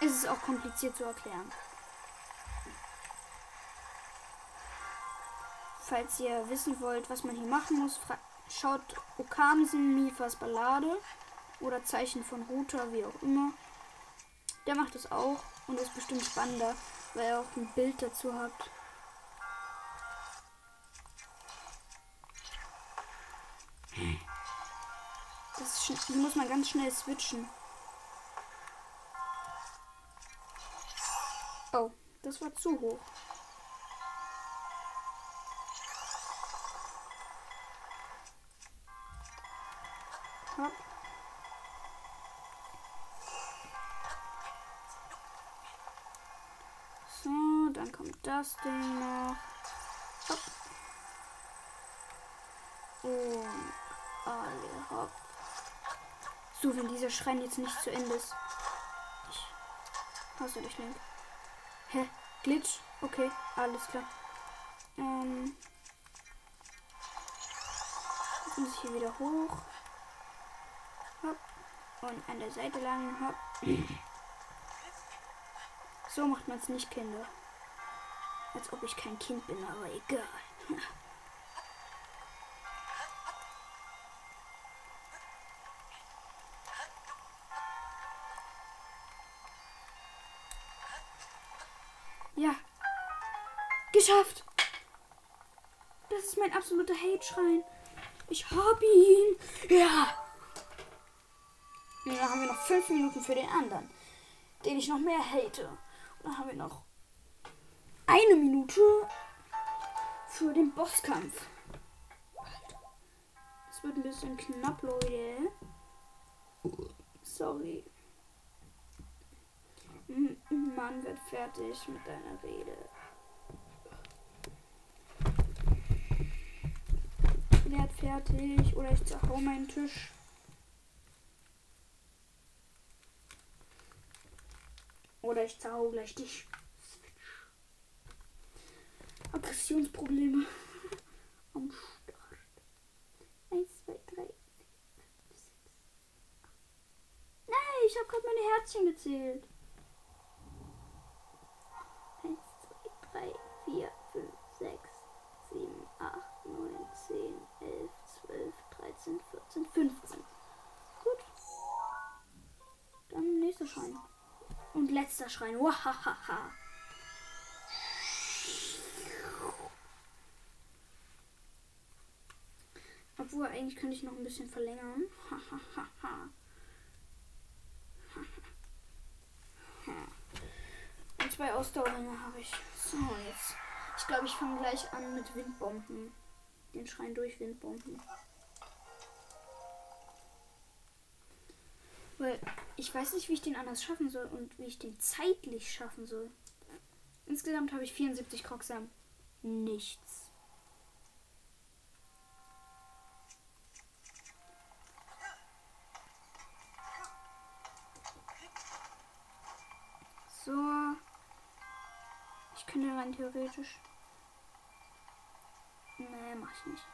es ist auch kompliziert zu erklären. Falls ihr wissen wollt, was man hier machen muss, schaut Okamsen Mifas Ballade oder Zeichen von Router, wie auch immer. Der macht das auch und ist bestimmt spannender, weil er auch ein Bild dazu hat. Das ist, die muss man ganz schnell switchen. Oh, das war zu hoch. Hopp. So, dann kommt das Ding noch. Hopp. Und alle hopp. So, wenn dieser Schrein jetzt nicht zu Ende ist. Ich hasse dich, Link. Hä? Glitch? Okay, alles klar. Ähm. Jetzt muss ich hier wieder hoch. Hopp. Und an der Seite lang. Hopp. So macht man es nicht, Kinder. Als ob ich kein Kind bin, aber egal. [laughs] Geschafft. Das ist mein absoluter Hate-Schrein. Ich hab ihn. Ja. Und dann haben wir noch fünf Minuten für den anderen, den ich noch mehr hate. Und dann haben wir noch eine Minute für den Bosskampf. Es wird ein bisschen knapp, Leute. Sorry. Mann wird fertig mit deiner Rede. Werd fertig oder ich zerhau meinen Tisch. Oder ich zerhau gleich dich. Aggressionsprobleme [laughs] am Start. Eins, zwei, drei, vier, fünf, sechs, acht, Herzchen gezählt. 1, 2, 3, 4, 5, 6, 7, 8, 9, 10, 11, 12, 13, 14, 15. Gut. Dann nächster Schrein. Und letzter Schrein. Wahahaha. Obwohl, eigentlich könnte ich noch ein bisschen verlängern. Hahaha. Und zwei Ausdauerringe habe ich. So, jetzt. Ich glaube, ich fange gleich an mit Windbomben. Den Schrein durch Windbomben. Weil ich weiß nicht, wie ich den anders schaffen soll und wie ich den zeitlich schaffen soll. Insgesamt habe ich 74 Krocksam. Nichts. So. Ich könnte rein theoretisch. Nee, mach ich nicht.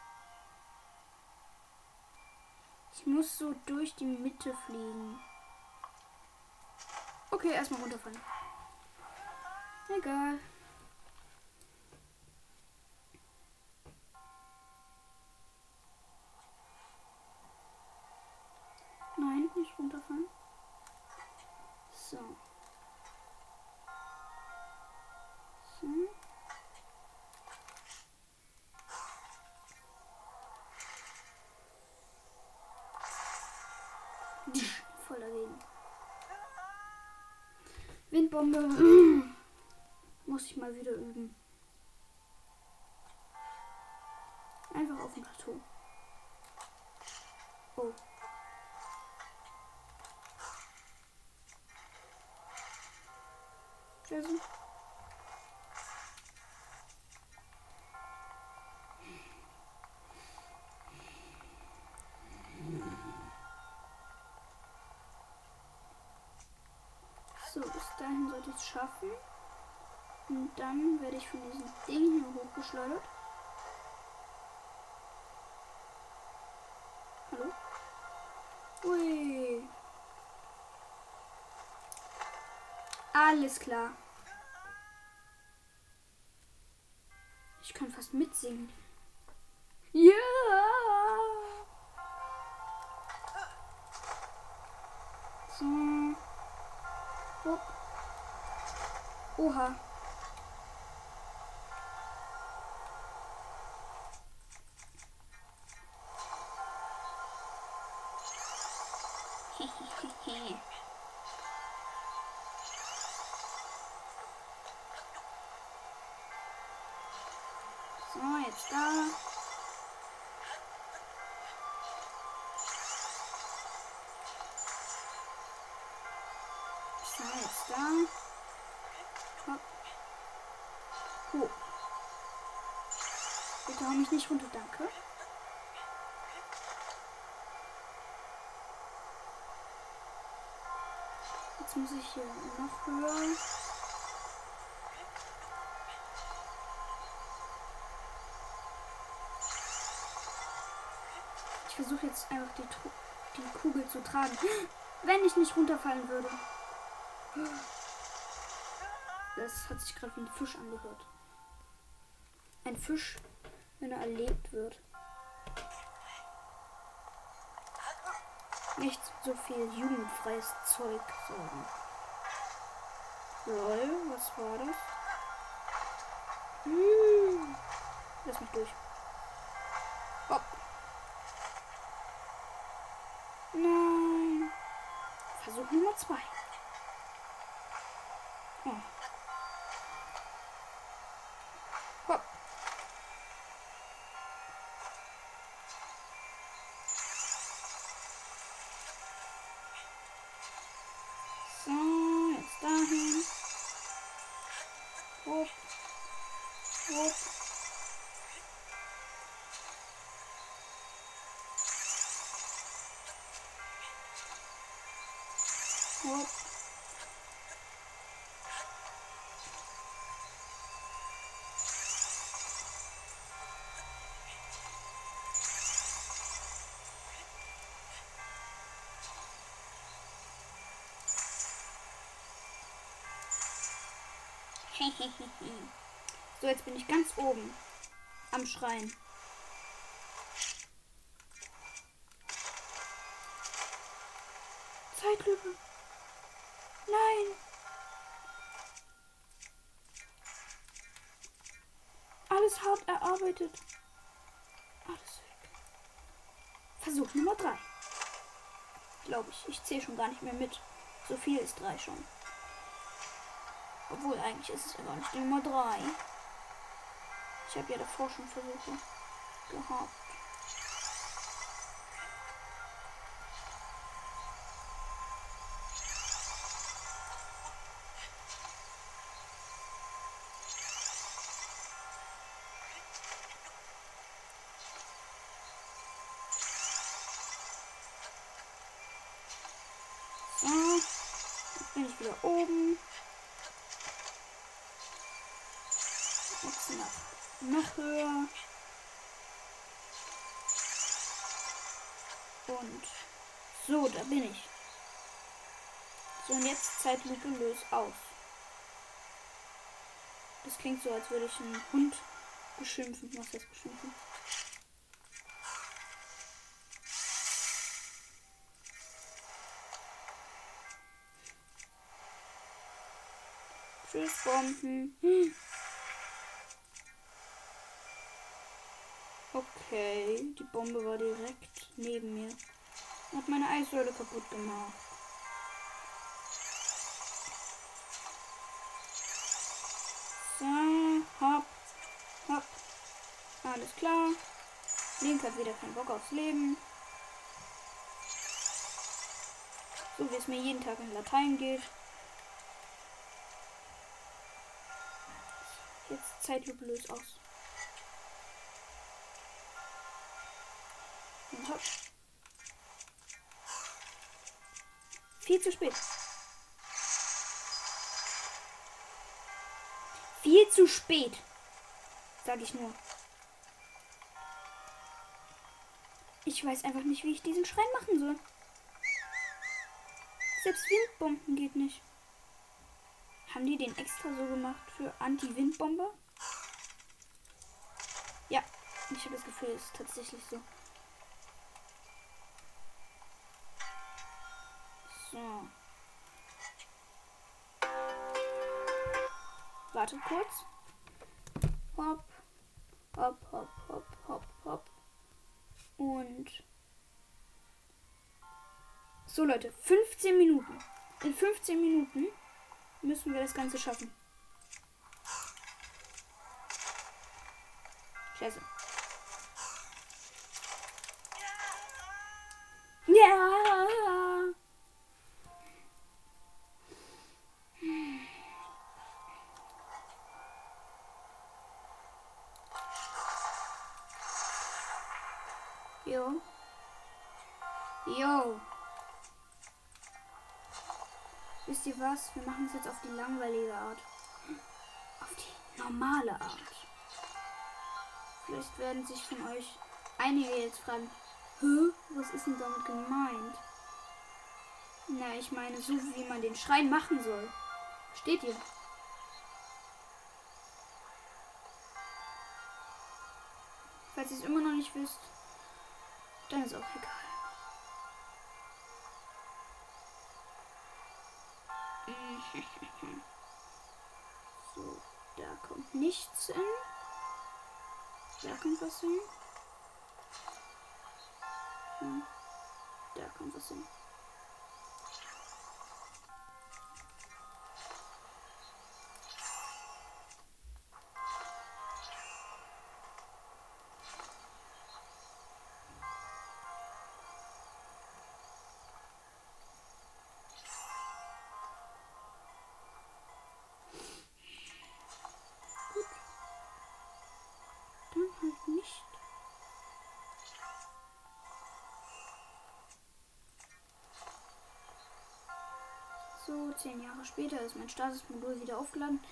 Ich muss so durch die Mitte fliegen. Okay, erstmal runterfallen. Egal. Nein, nicht runterfallen. So. So. Windbombe. Muss ich mal wieder üben. Einfach auf dem Plateau. Oh. Scheiße. Es schaffen. Und dann werde ich von diesem Ding hier hochgeschleudert. Hallo? Ui. Alles klar. Ich kann fast mitsingen. Ja! So. Oha. [laughs] So, jetzt da. Mich nicht runter, danke. Jetzt muss ich hier noch höher. Ich versuche jetzt einfach die, die Kugel zu tragen. Wenn ich nicht runterfallen würde. Das hat sich gerade wie ein Fisch angehört. Ein Fisch, wenn er erlebt wird. Nicht so viel jugendfreies Zeug sagen. Lol, was war das? Hm. Lass mich durch. Hopp. Nein. Versuch Nummer zwei. [laughs] So, jetzt bin ich ganz oben. Am Schrein. Zeitlupe. Nein. Alles hart erarbeitet. Alles weg. Versuch Nummer drei. Glaube ich. Ich zähle schon gar nicht mehr mit. So viel ist drei schon. Obwohl eigentlich ist es ja gar nicht die Nummer drei. Ich habe ja davor schon Versuche gehabt. So, da bin ich. So, und jetzt Zeitlupe löst aus. Das klingt so, als würde ich einen Hund beschimpfen. Was heißt beschimpfen? Tschüss, Bomben. Okay, die Bombe war direkt neben mir. Hat meine Eissäule kaputt gemacht. So, hopp, hopp. Alles klar. Link hat wieder keinen Bock aufs Leben. So wie es mir jeden Tag in Latein geht. Jetzt Zeitlupe löst aus. Und hopp. Viel zu spät. Viel zu spät. Sag ich nur. Ich weiß einfach nicht, wie ich diesen Schrein machen soll. Selbst Windbomben geht nicht. Haben die den extra so gemacht für Anti-Windbombe? Ja, ich habe das Gefühl, es ist tatsächlich so. So. Wartet kurz. Hopp. Hopp, hopp, hopp, hopp, hopp. Und. So, Leute, 15 Minuten. In 15 Minuten müssen wir das Ganze schaffen. Scheiße. Was? Wir machen es jetzt auf die langweilige Art. Auf die normale Art. Vielleicht werden sich von euch einige jetzt fragen, Hä? Was ist denn damit gemeint? Na, ich meine, so wie man den Schrein machen soll. Steht ihr? Falls ihr es immer noch nicht wisst, dann ist auch egal. [laughs] So, da kommt nichts hin. Da kommt was hin. Hm. Da kommt was hin. zehn Jahre später ist mein Stasis-Modul wieder aufgeladen.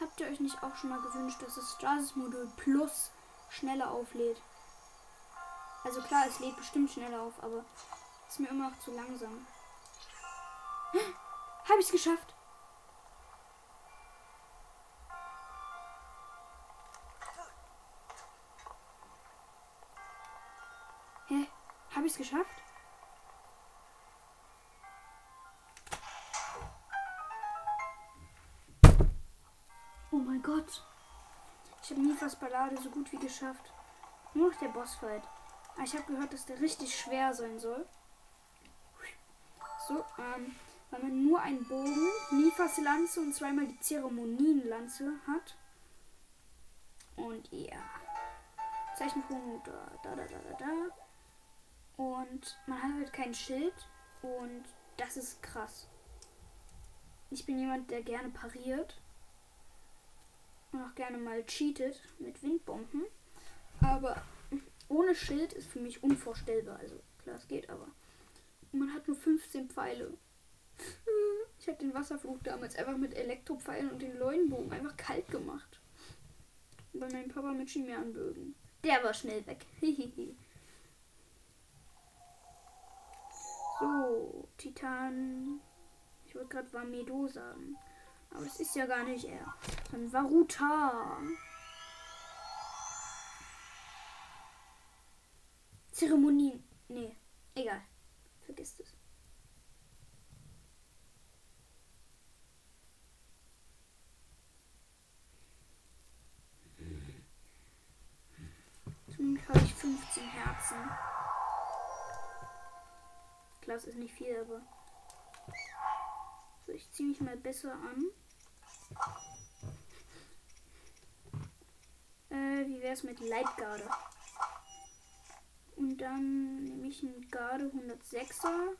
Habt ihr euch nicht auch schon mal gewünscht, dass das Stasis-Modul Plus schneller auflädt? Also klar, es lädt bestimmt schneller auf, aber ist mir immer noch zu langsam. Habe ich es geschafft? Hä? Habe ich es geschafft? Ich habe Nifas Ballade so gut wie geschafft. Nur noch der Bossfight. Aber ich habe gehört, dass der richtig schwer sein soll. So, ähm, weil man nur einen Bogen, Nifas Lanze und zweimal die Zeremonienlanze hat. Und ja. Zeichenpunkt da, da, da, da, da. Und man hat halt kein Schild. Und das ist krass. Ich bin jemand, der gerne pariert. Auch gerne mal cheatet mit Windbomben. Aber ohne Schild ist für mich unvorstellbar. Also klar, es geht, aber man hat nur 15 Pfeile. [laughs] Ich habe den Wasserflug damals einfach mit Elektropfeilen und den Leuenbogen einfach kalt gemacht. Bei meinem Papa mit Chimärenbögen. Der war schnell weg. [laughs] so, Titan. Ich wollte gerade Vamedo sagen. Aber es ist ja gar nicht er. Dann Varuta. Zeremonien. Nee, egal. Vergisst es. Zum habe ich 15 Herzen. Klar, es ist nicht viel, aber. So, ich ziehe mich mal besser an. Äh, wie wäre es mit Leibgarde? Und dann nehme ich einen Garde 106er.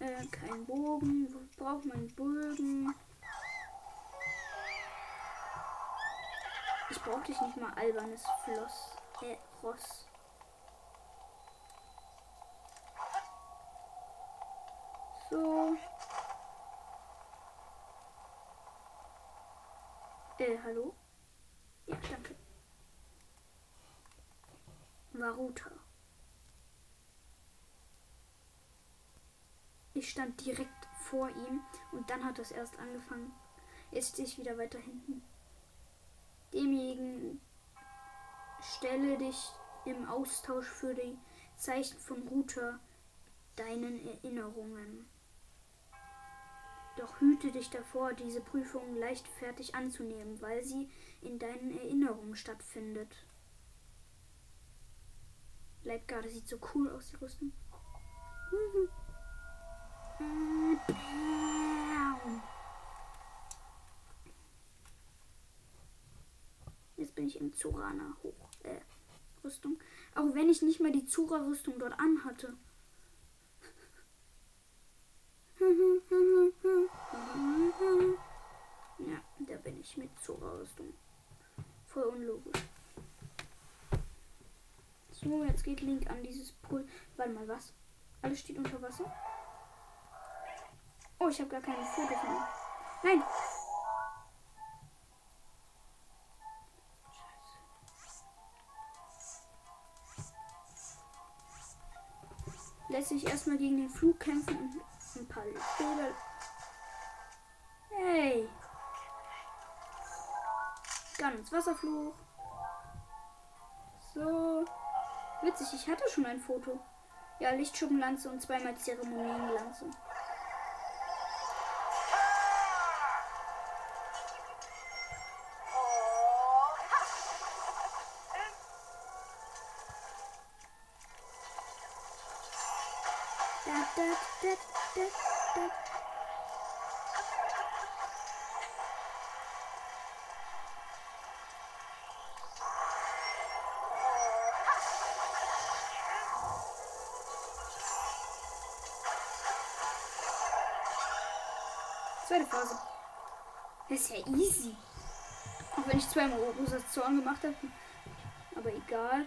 Äh, kein Bogen. Wo braucht man Bogen? Ich brauche dich nicht mal albernes Floss. Äh, Ross. So. Äh, hallo? Ja, danke. Varuta. Ich stand direkt vor ihm und dann hat es erst angefangen. Jetzt stehe ich wieder weiter hinten. Demjenigen stelle dich im Austausch für die Zeichen von Ruta deinen Erinnerungen. Doch hüte dich davor, diese Prüfung leichtfertig anzunehmen, weil sie in deinen Erinnerungen stattfindet. Leibgarde sieht so cool aus, die Rüstung. Jetzt bin ich im Zurana hoch. Äh, Rüstung. Auch wenn ich nicht mehr die Zura-Rüstung dort anhatte. Ja, da bin ich mit Zora-Rüstung. Voll unlogisch. So, jetzt geht Link an dieses Pool. Warte mal, was? Alles steht unter Wasser? Oh, ich habe gar keine Foto von. Nein! Lässt sich erstmal gegen den Flug kämpfen und ein paar Bilder. Hey! Ganz Wasserfluch. So. Witzig, ich hatte schon ein Foto. Ja, Lichtschuppenlanze und zweimal Zeremonienlanze. Zweite Phase. Das ist ja easy. Auch wenn ich zweimal Rosas Zorn gemacht habe. Aber egal.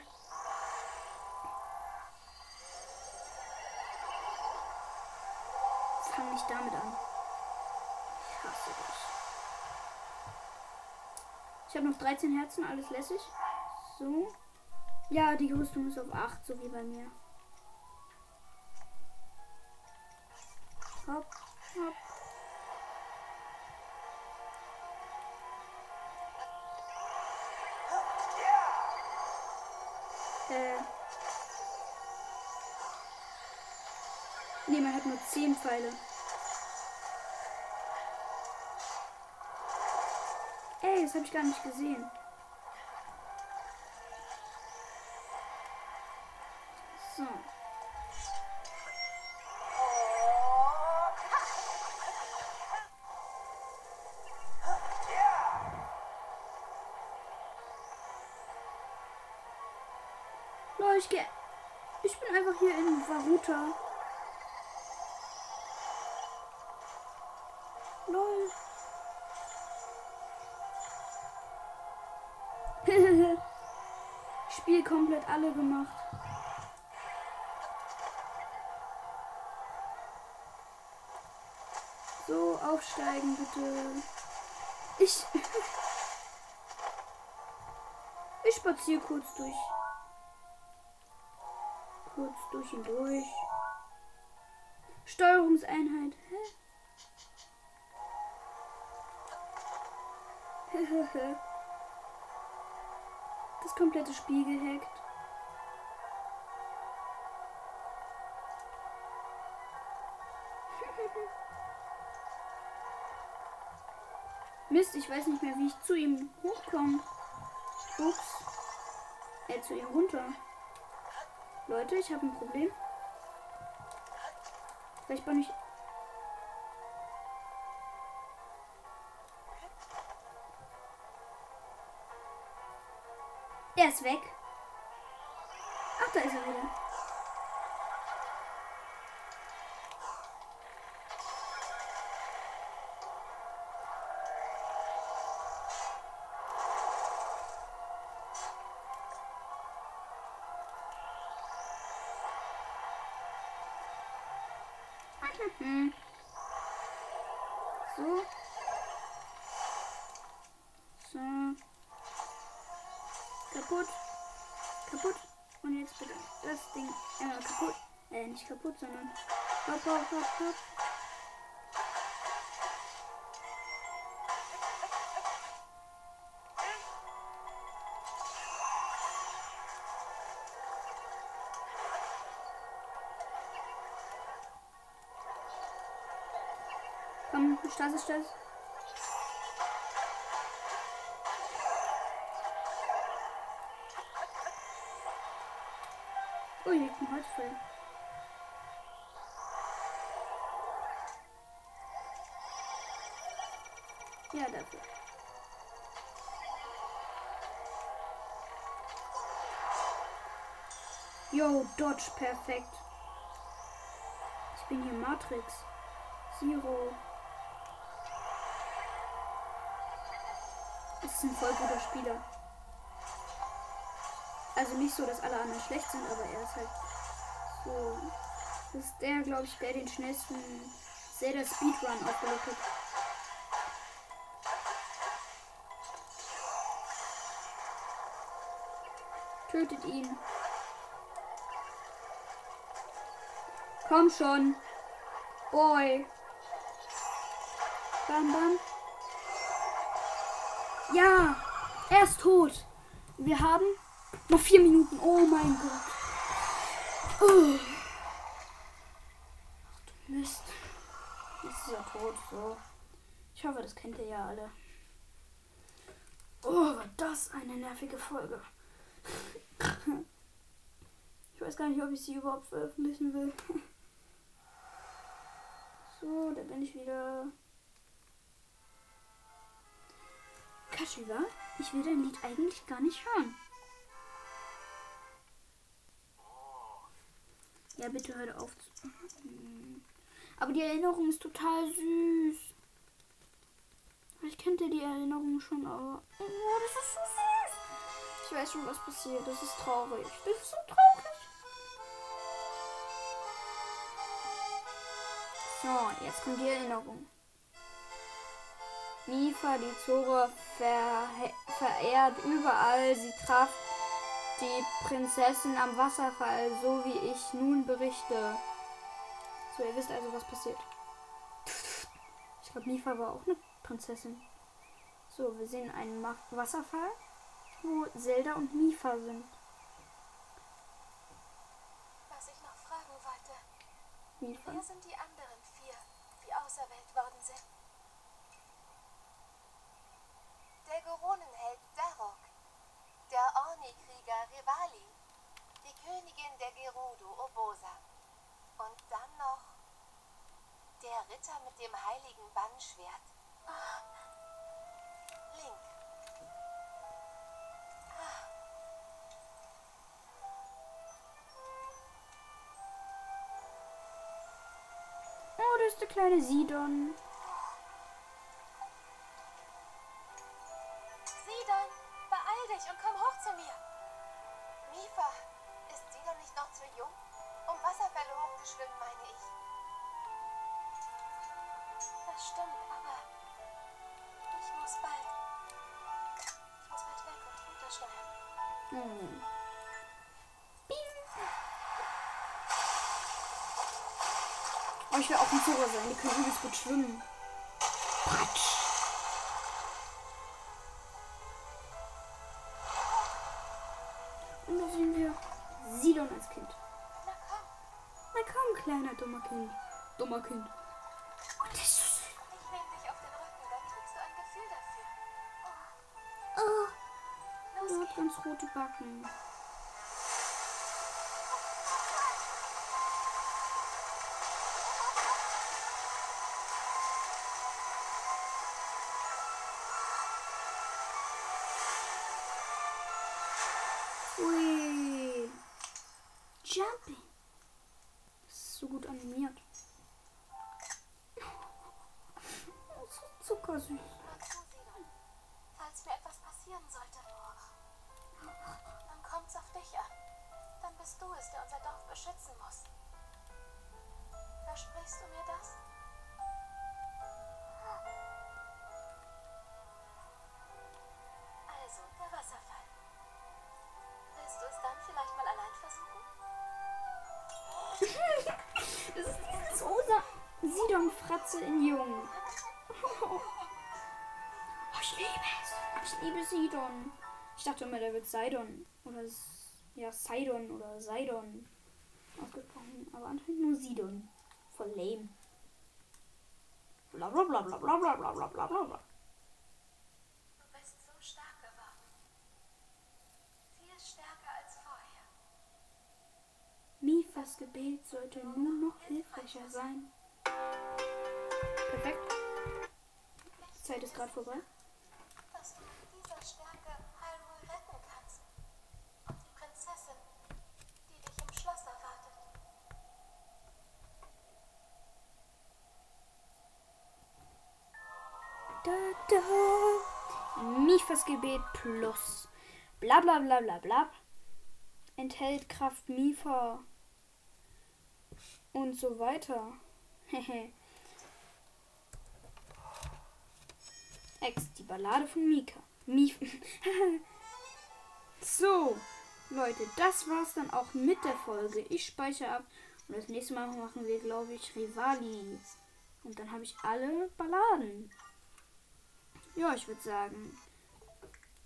Fang nicht damit an. Ich hasse dich. Ich habe noch 13 Herzen, alles lässig. So. Ja, die Rüstung ist auf 8, so wie bei mir. Pfeile. Ey, das habe ich gar nicht gesehen. So. Ich bin einfach hier in Varuta. Komplett alle gemacht. So, aufsteigen bitte. Ich. [laughs] Ich spaziere kurz durch. Kurz durch und durch. Steuerungseinheit. Hä? [laughs] Das komplette Spiel gehackt. [laughs] Mist, ich weiß nicht mehr, wie ich zu ihm hochkomme. Ups. Äh, zu ihm runter. Leute, ich habe ein Problem. Vielleicht bin ich. Er ist weg. Ach, da ist er wieder. [laughs] So. Jetzt bitte das Ding einmal kaputt. Äh, nicht kaputt, sondern hopp, hopp, hopp, hopp. Komm, Stas ist Holzfell. Ja, dafür. Yo, Dodge, perfekt. Ich bin hier Matrix. Zero. Es ist ein voll guter Spieler. Also nicht so, dass alle anderen schlecht sind, aber er ist halt so. Das ist der, glaube ich, der den schnellsten Zelda Speedrun aufgelegt hat. Tötet ihn. Komm schon. Boy. Bam, bam. Ja, er ist tot. Wir haben noch vier Minuten. Oh mein Gott. Ach du Mist. Jetzt ist er tot. So. Ich hoffe, das kennt ihr ja alle. Oh, war das eine nervige Folge. Ich weiß gar nicht, ob ich sie überhaupt veröffentlichen will. So, da bin ich wieder. Kashiwa, ich will dein Lied eigentlich gar nicht hören. Ja, bitte hör auf. zu- Aber die Erinnerung ist total süß. Ich kannte die Erinnerung schon, aber. Oh, das ist so süß. Ich weiß schon, was passiert. Das ist traurig. Das ist so traurig. So, jetzt kommt die Erinnerung. Mifa, die Zora ver verehrt überall. Sie traf die Prinzessin am Wasserfall, so wie ich nun berichte. So, ihr wisst also, was passiert. Ich glaube, Mifa war auch eine Prinzessin. So, wir sehen einen Ma Wasserfall, wo Zelda und Mifa sind. Was ich noch fragen wollte. Mifa. Wer sind die anderen vier, die auserwählt worden sind? Der Darok, der Orni-Krieger Rivali, die Königin der Gerudo Obosa und dann noch der Ritter mit dem heiligen Bannschwert. Link. Oh, das ist der kleine. Sidon, gut schwimmen. Pratsch. Und da sehen wir Sidon als Kind. Na komm. Na komm, kleiner dummer Kind. Dummer Kind. Und das ist Oh, du hast ganz rote Backen. Animiert. Ist zuckersüß. Falls mir etwas passieren sollte, dann kommt's auf dich an. Dann bist du es, der unser Dorf beschützen muss. Versprichst du mir das? Also, der Wasserfall. Willst du es dann vielleicht mal allein versuchen? [laughs] Das ist dieses rosa Sidon-Fratze in Jung. Oh, [laughs] ich liebe es. Ich liebe Sidon. Ich dachte immer, der wird Sidon. Oder ja, Sidon oder Sidon ausgesprochen. Aber anscheinend nur Sidon. Voll lame. Bla bla bla bla bla bla bla bla bla bla bla. Du bist so stark geworden. Viel stärker als vorher. Mifas Gebet sollte nur noch hilfreicher sein. Perfekt. Die Zeit ist gerade vorbei. dass du mit dieser Stärke Hyrule retten kannst. Und die Prinzessin, die dich im Schloss erwartet. Da, da. Mifas Gebet plus. Bla bla bla bla bla. Enthält Kraft Mifa. Und so weiter. Ex, die Ballade von Mika. Mif [laughs] so, Leute, das war's dann auch mit der Folge. Ich speichere ab. Und das nächste Mal machen wir, glaube ich, Rivali. Und dann habe ich alle Balladen. Ja, ich würde sagen.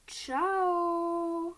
Ciao.